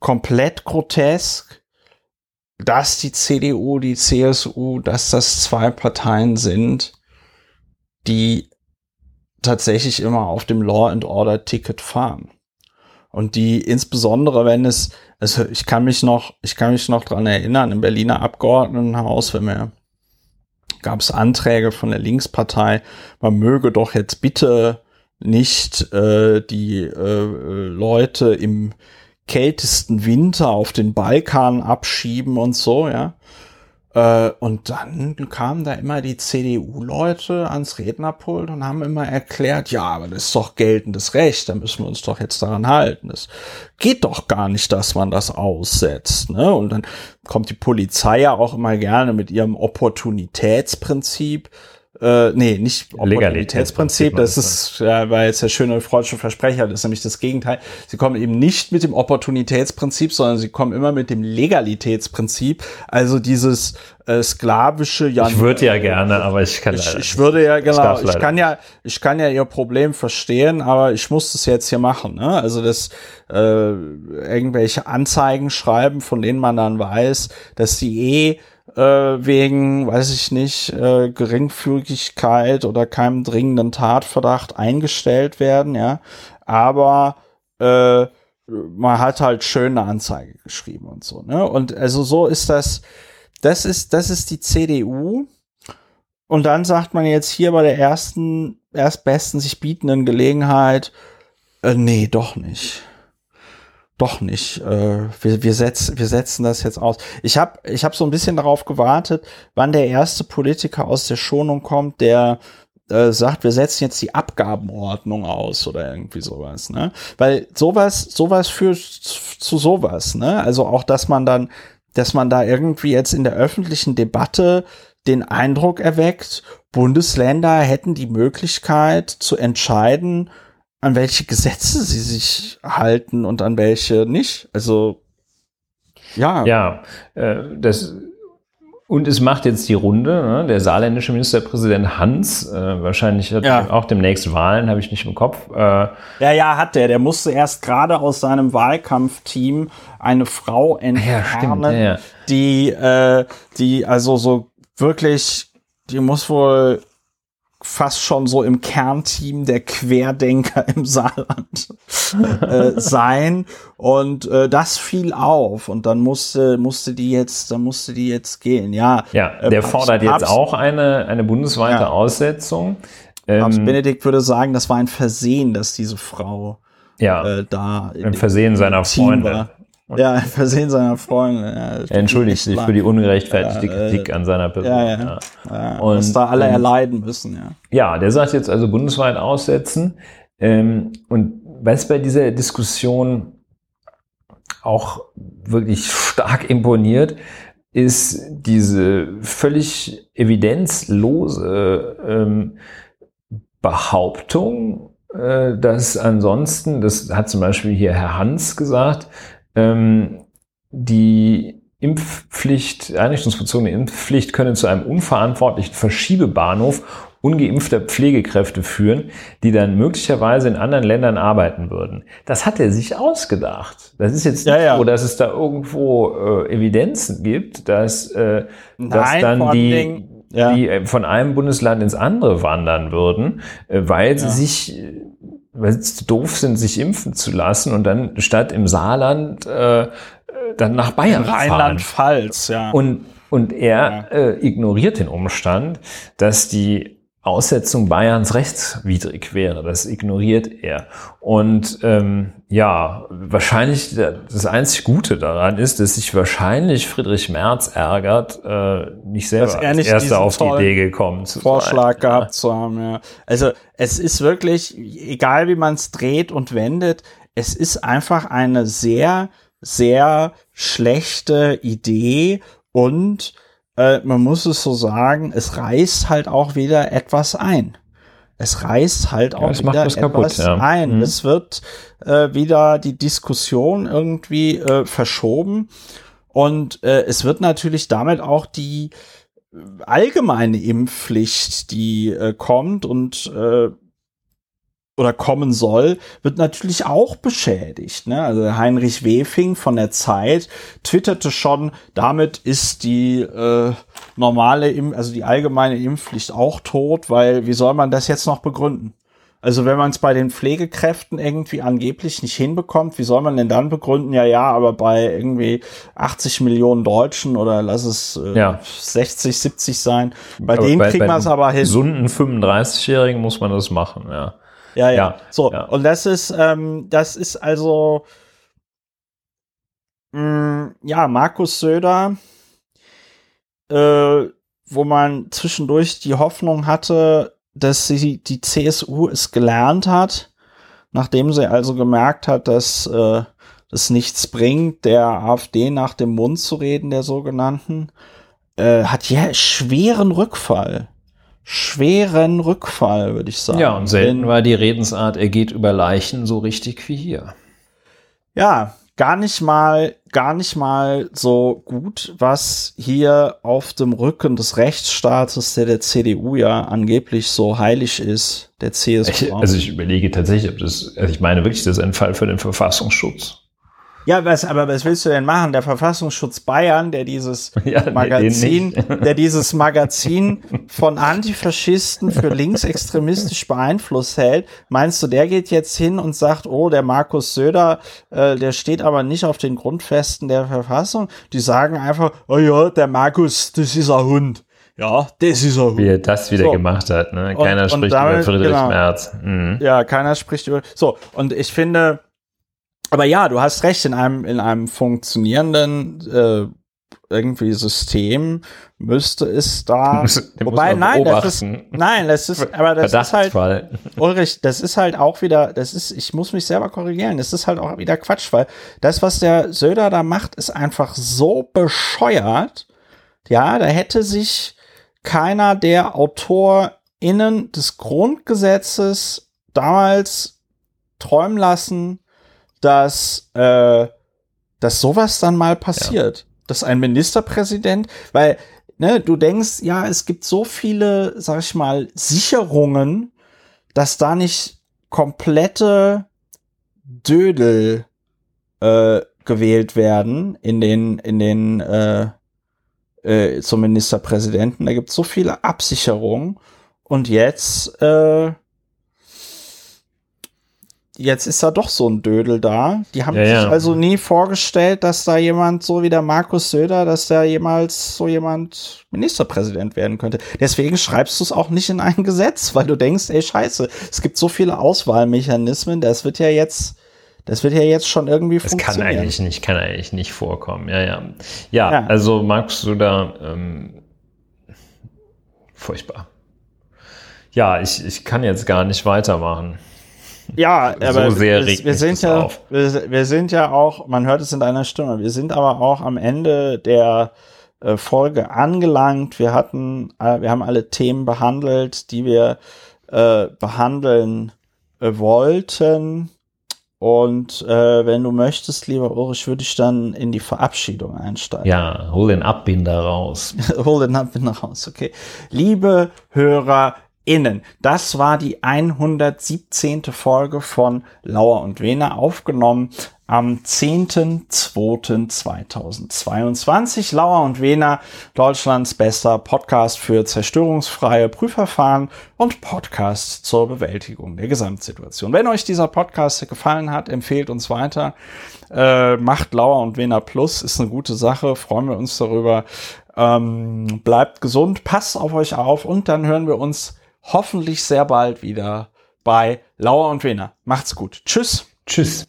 komplett grotesk, dass die CDU, die CSU, dass das zwei Parteien sind, die tatsächlich immer auf dem Law and Order Ticket fahren. Und die insbesondere, wenn es, also ich kann mich noch, ich kann mich noch dran erinnern, im Berliner Abgeordnetenhaus, wenn wir gab es Anträge von der Linkspartei, man möge doch jetzt bitte nicht äh, die äh, Leute im kältesten Winter auf den Balkan abschieben und so, ja. Äh, und dann kamen da immer die CDU-Leute ans Rednerpult und haben immer erklärt, ja, aber das ist doch geltendes Recht, da müssen wir uns doch jetzt daran halten. Es geht doch gar nicht, dass man das aussetzt. Ne? Und dann kommt die Polizei ja auch immer gerne mit ihrem Opportunitätsprinzip äh, nee, nicht Opportunitätsprinzip, das ist, ja, weil jetzt der schöne freudische Versprecher, das ist nämlich das Gegenteil. Sie kommen eben nicht mit dem Opportunitätsprinzip, sondern sie kommen immer mit dem Legalitätsprinzip, also dieses äh, sklavische ja Ich würde ja gerne, aber ich kann ich, ich würde ja genau, ich, ich kann ja ich kann ja ihr Problem verstehen, aber ich muss das jetzt hier machen, ne? Also das äh, irgendwelche Anzeigen schreiben, von denen man dann weiß, dass sie eh äh, wegen, weiß ich nicht, äh, Geringfügigkeit oder keinem dringenden Tatverdacht eingestellt werden, ja. Aber äh, man hat halt schöne Anzeige geschrieben und so, ne? Und also so ist das, das ist, das ist die CDU. Und dann sagt man jetzt hier bei der ersten, erstbesten sich bietenden Gelegenheit, äh, nee, doch nicht doch nicht. Äh, wir, wir, setzen, wir setzen das jetzt aus. Ich habe ich hab so ein bisschen darauf gewartet, wann der erste Politiker aus der Schonung kommt, der äh, sagt, wir setzen jetzt die Abgabenordnung aus oder irgendwie sowas, ne? Weil sowas, sowas führt zu sowas, ne? Also auch, dass man dann, dass man da irgendwie jetzt in der öffentlichen Debatte den Eindruck erweckt, Bundesländer hätten die Möglichkeit zu entscheiden, an welche Gesetze sie sich halten und an welche nicht. Also ja. Ja, äh, das und es macht jetzt die Runde. Ne? Der saarländische Ministerpräsident Hans, äh, wahrscheinlich hat ja. auch demnächst Wahlen, habe ich nicht im Kopf. Äh, ja, ja, hat der. Der musste erst gerade aus seinem Wahlkampfteam eine Frau entfernen, ja, ja, die, äh, die also so wirklich, die muss wohl fast schon so im Kernteam der Querdenker im Saarland äh, sein. Und äh, das fiel auf. Und dann musste musste die jetzt dann musste die jetzt gehen. Ja ja äh, der äh, fordert jetzt auch eine eine bundesweite ja. Aussetzung. Ähm, Benedikt würde sagen das war ein Versehen dass diese Frau ja äh, da ein Versehen seiner Freunde. war. Und ja, Versehen seiner Freunde. Ja, entschuldigt sich für die ungerechtfertigte ja, Kritik an seiner Person. Ja, ja. ja. Und, was da alle ähm, erleiden müssen, ja. Ja, der sagt jetzt also bundesweit aussetzen. Ähm, und was bei dieser Diskussion auch wirklich stark imponiert, ist diese völlig evidenzlose ähm, Behauptung, äh, dass ansonsten, das hat zum Beispiel hier Herr Hans gesagt, ähm, die Impfpflicht, einrichtungsbezogene Impfpflicht könne zu einem unverantwortlichen Verschiebebahnhof ungeimpfter Pflegekräfte führen, die dann möglicherweise in anderen Ländern arbeiten würden. Das hat er sich ausgedacht. Das ist jetzt Ja, nicht ja. so, dass es da irgendwo äh, Evidenzen gibt, dass, äh, dass Nein, vor dann die, ja. die äh, von einem Bundesland ins andere wandern würden, äh, weil sie Ja. sich weil sie doof sind, sich impfen zu lassen und dann statt im Saarland äh, dann nach Bayern fahren. Rheinland-Pfalz, ja. Und, und er äh, ignoriert den Umstand, dass die Aussetzung Bayerns rechtswidrig wäre. Das ignoriert er. Und ähm, ja, wahrscheinlich das einzig Gute daran ist, dass sich wahrscheinlich Friedrich Merz ärgert, äh, nicht selber Dass er als nicht Erster diesen auf die Idee gekommen zu Vorschlag sein. gehabt zu haben, ja. Also es ist wirklich, egal wie man es dreht und wendet, es ist einfach eine sehr, sehr schlechte Idee und äh, man muss es so sagen, es reißt halt auch wieder etwas ein. Es reißt halt auch macht wieder was kaputt, etwas ja. ein. Mhm. Es wird äh, wieder die Diskussion irgendwie äh, verschoben und äh, es wird natürlich damit auch die allgemeine Impfpflicht, die äh, kommt und äh, oder kommen soll, wird natürlich auch beschädigt. Ne? Also Heinrich Wefing von der Zeit twitterte schon, damit ist die äh, normale, Im also die allgemeine Impfpflicht auch tot, weil wie soll man das jetzt noch begründen? Also wenn man es bei den Pflegekräften irgendwie angeblich nicht hinbekommt, wie soll man denn dann begründen, ja, ja, aber bei irgendwie 80 Millionen Deutschen oder lass es äh, Ja. 60, 70 sein, bei Aber denen bei- kriegen bei wir es aber hin. Gesunden 35-Jährigen muss man das machen, ja. Ja, ja. Ja, so, ja. und das ist, ähm, das ist also, mh, ja, Markus Söder, äh, wo man zwischendurch die Hoffnung hatte, dass sie, die CSU es gelernt hat, nachdem sie also gemerkt hat, dass äh, das nichts bringt, der AfD nach dem Mund zu reden, der sogenannten, äh, hat ja schweren Rückfall. Schweren Rückfall, würde ich sagen. Ja, und selten war die Redensart, er geht über Leichen so richtig wie hier. Ja, gar nicht mal, gar nicht mal so gut, was hier auf dem Rücken des Rechtsstaates, der der CDU ja angeblich so heilig ist, der CSU. Ich, also ich überlege tatsächlich, ob das, also ich meine wirklich, das ist ein Fall für den Verfassungsschutz. Ja, was, aber was willst du denn machen? Der Verfassungsschutz Bayern, der dieses Ja, Magazin, der dieses Magazin von Antifaschisten für linksextremistisch beeinflusst hält, meinst du, der geht jetzt hin und sagt, oh, der Markus Söder, äh, der steht aber nicht auf den Grundfesten der Verfassung? Die sagen einfach, oh ja, der Markus, das ist ein Hund. Ja, das ist ein Hund. Wie er das wieder So. gemacht hat. Ne? Und- Keiner und spricht damit- über Friedrich genau. Merz. Mhm. Ja, keiner spricht über. So, und ich finde, aber ja, du hast recht, in einem, in einem funktionierenden äh, irgendwie System müsste es da. Den Wobei, nein, das ist, nein, das ist, aber das ist halt. Ulrich, das ist halt auch wieder, das ist, ich muss mich selber korrigieren, das ist halt auch wieder Quatsch, weil das, was der Söder da macht, ist einfach so bescheuert. Ja, da hätte sich keiner der AutorInnen des Grundgesetzes damals träumen lassen, dass, äh, dass sowas dann mal passiert. Dass ein Ministerpräsident, weil, ne, du denkst, ja, es gibt so viele, sag ich mal, Sicherungen, dass da nicht komplette Dödel äh, gewählt werden in den, in den äh, äh, zum Ministerpräsidenten. Da gibt es so viele Absicherungen. Und jetzt, äh, jetzt ist da doch so ein Dödel da. Die haben Ja, sich ja. also nie vorgestellt, dass da jemand so wie der Markus Söder, dass da jemals so jemand Ministerpräsident werden könnte. Deswegen schreibst du es auch nicht in ein Gesetz, weil du denkst, ey Scheiße, es gibt so viele Auswahlmechanismen, das wird ja jetzt, das wird ja jetzt schon irgendwie Das kann funktionieren. eigentlich nicht, kann eigentlich nicht vorkommen. Ja, ja. Ja, Ja. also magst du da ähm, furchtbar. Ja, ich, ich kann jetzt gar nicht weitermachen. Ja, aber sehr wir, wir sind ja, auf. wir, wir sind ja auch, man hört es in deiner Stimme, wir sind aber auch am Ende der äh, Folge angelangt. Wir hatten, äh, wir haben alle Themen behandelt, die wir äh, behandeln äh, wollten. Und äh, wenn du möchtest, lieber Ulrich, würde ich dann in die Verabschiedung einsteigen. Ja, hol den Abbinder raus. Hol den Ab nach Haus, okay. Liebe Hörer, innen. Das war die 117. Folge von Lauer und Wehner, aufgenommen am 10.02.2022. Lauer und Wehner, Deutschlands bester Podcast für zerstörungsfreie Prüfverfahren und Podcast zur Bewältigung der Gesamtsituation. Wenn euch dieser Podcast gefallen hat, empfehlt uns weiter. Äh, macht Lauer und Wehner Plus, ist eine gute Sache, freuen wir uns darüber. Ähm, bleibt gesund, passt auf euch auf und dann hören wir uns hoffentlich sehr bald wieder bei Lauer und Wehner. Macht's gut. Tschüss. Tschüss.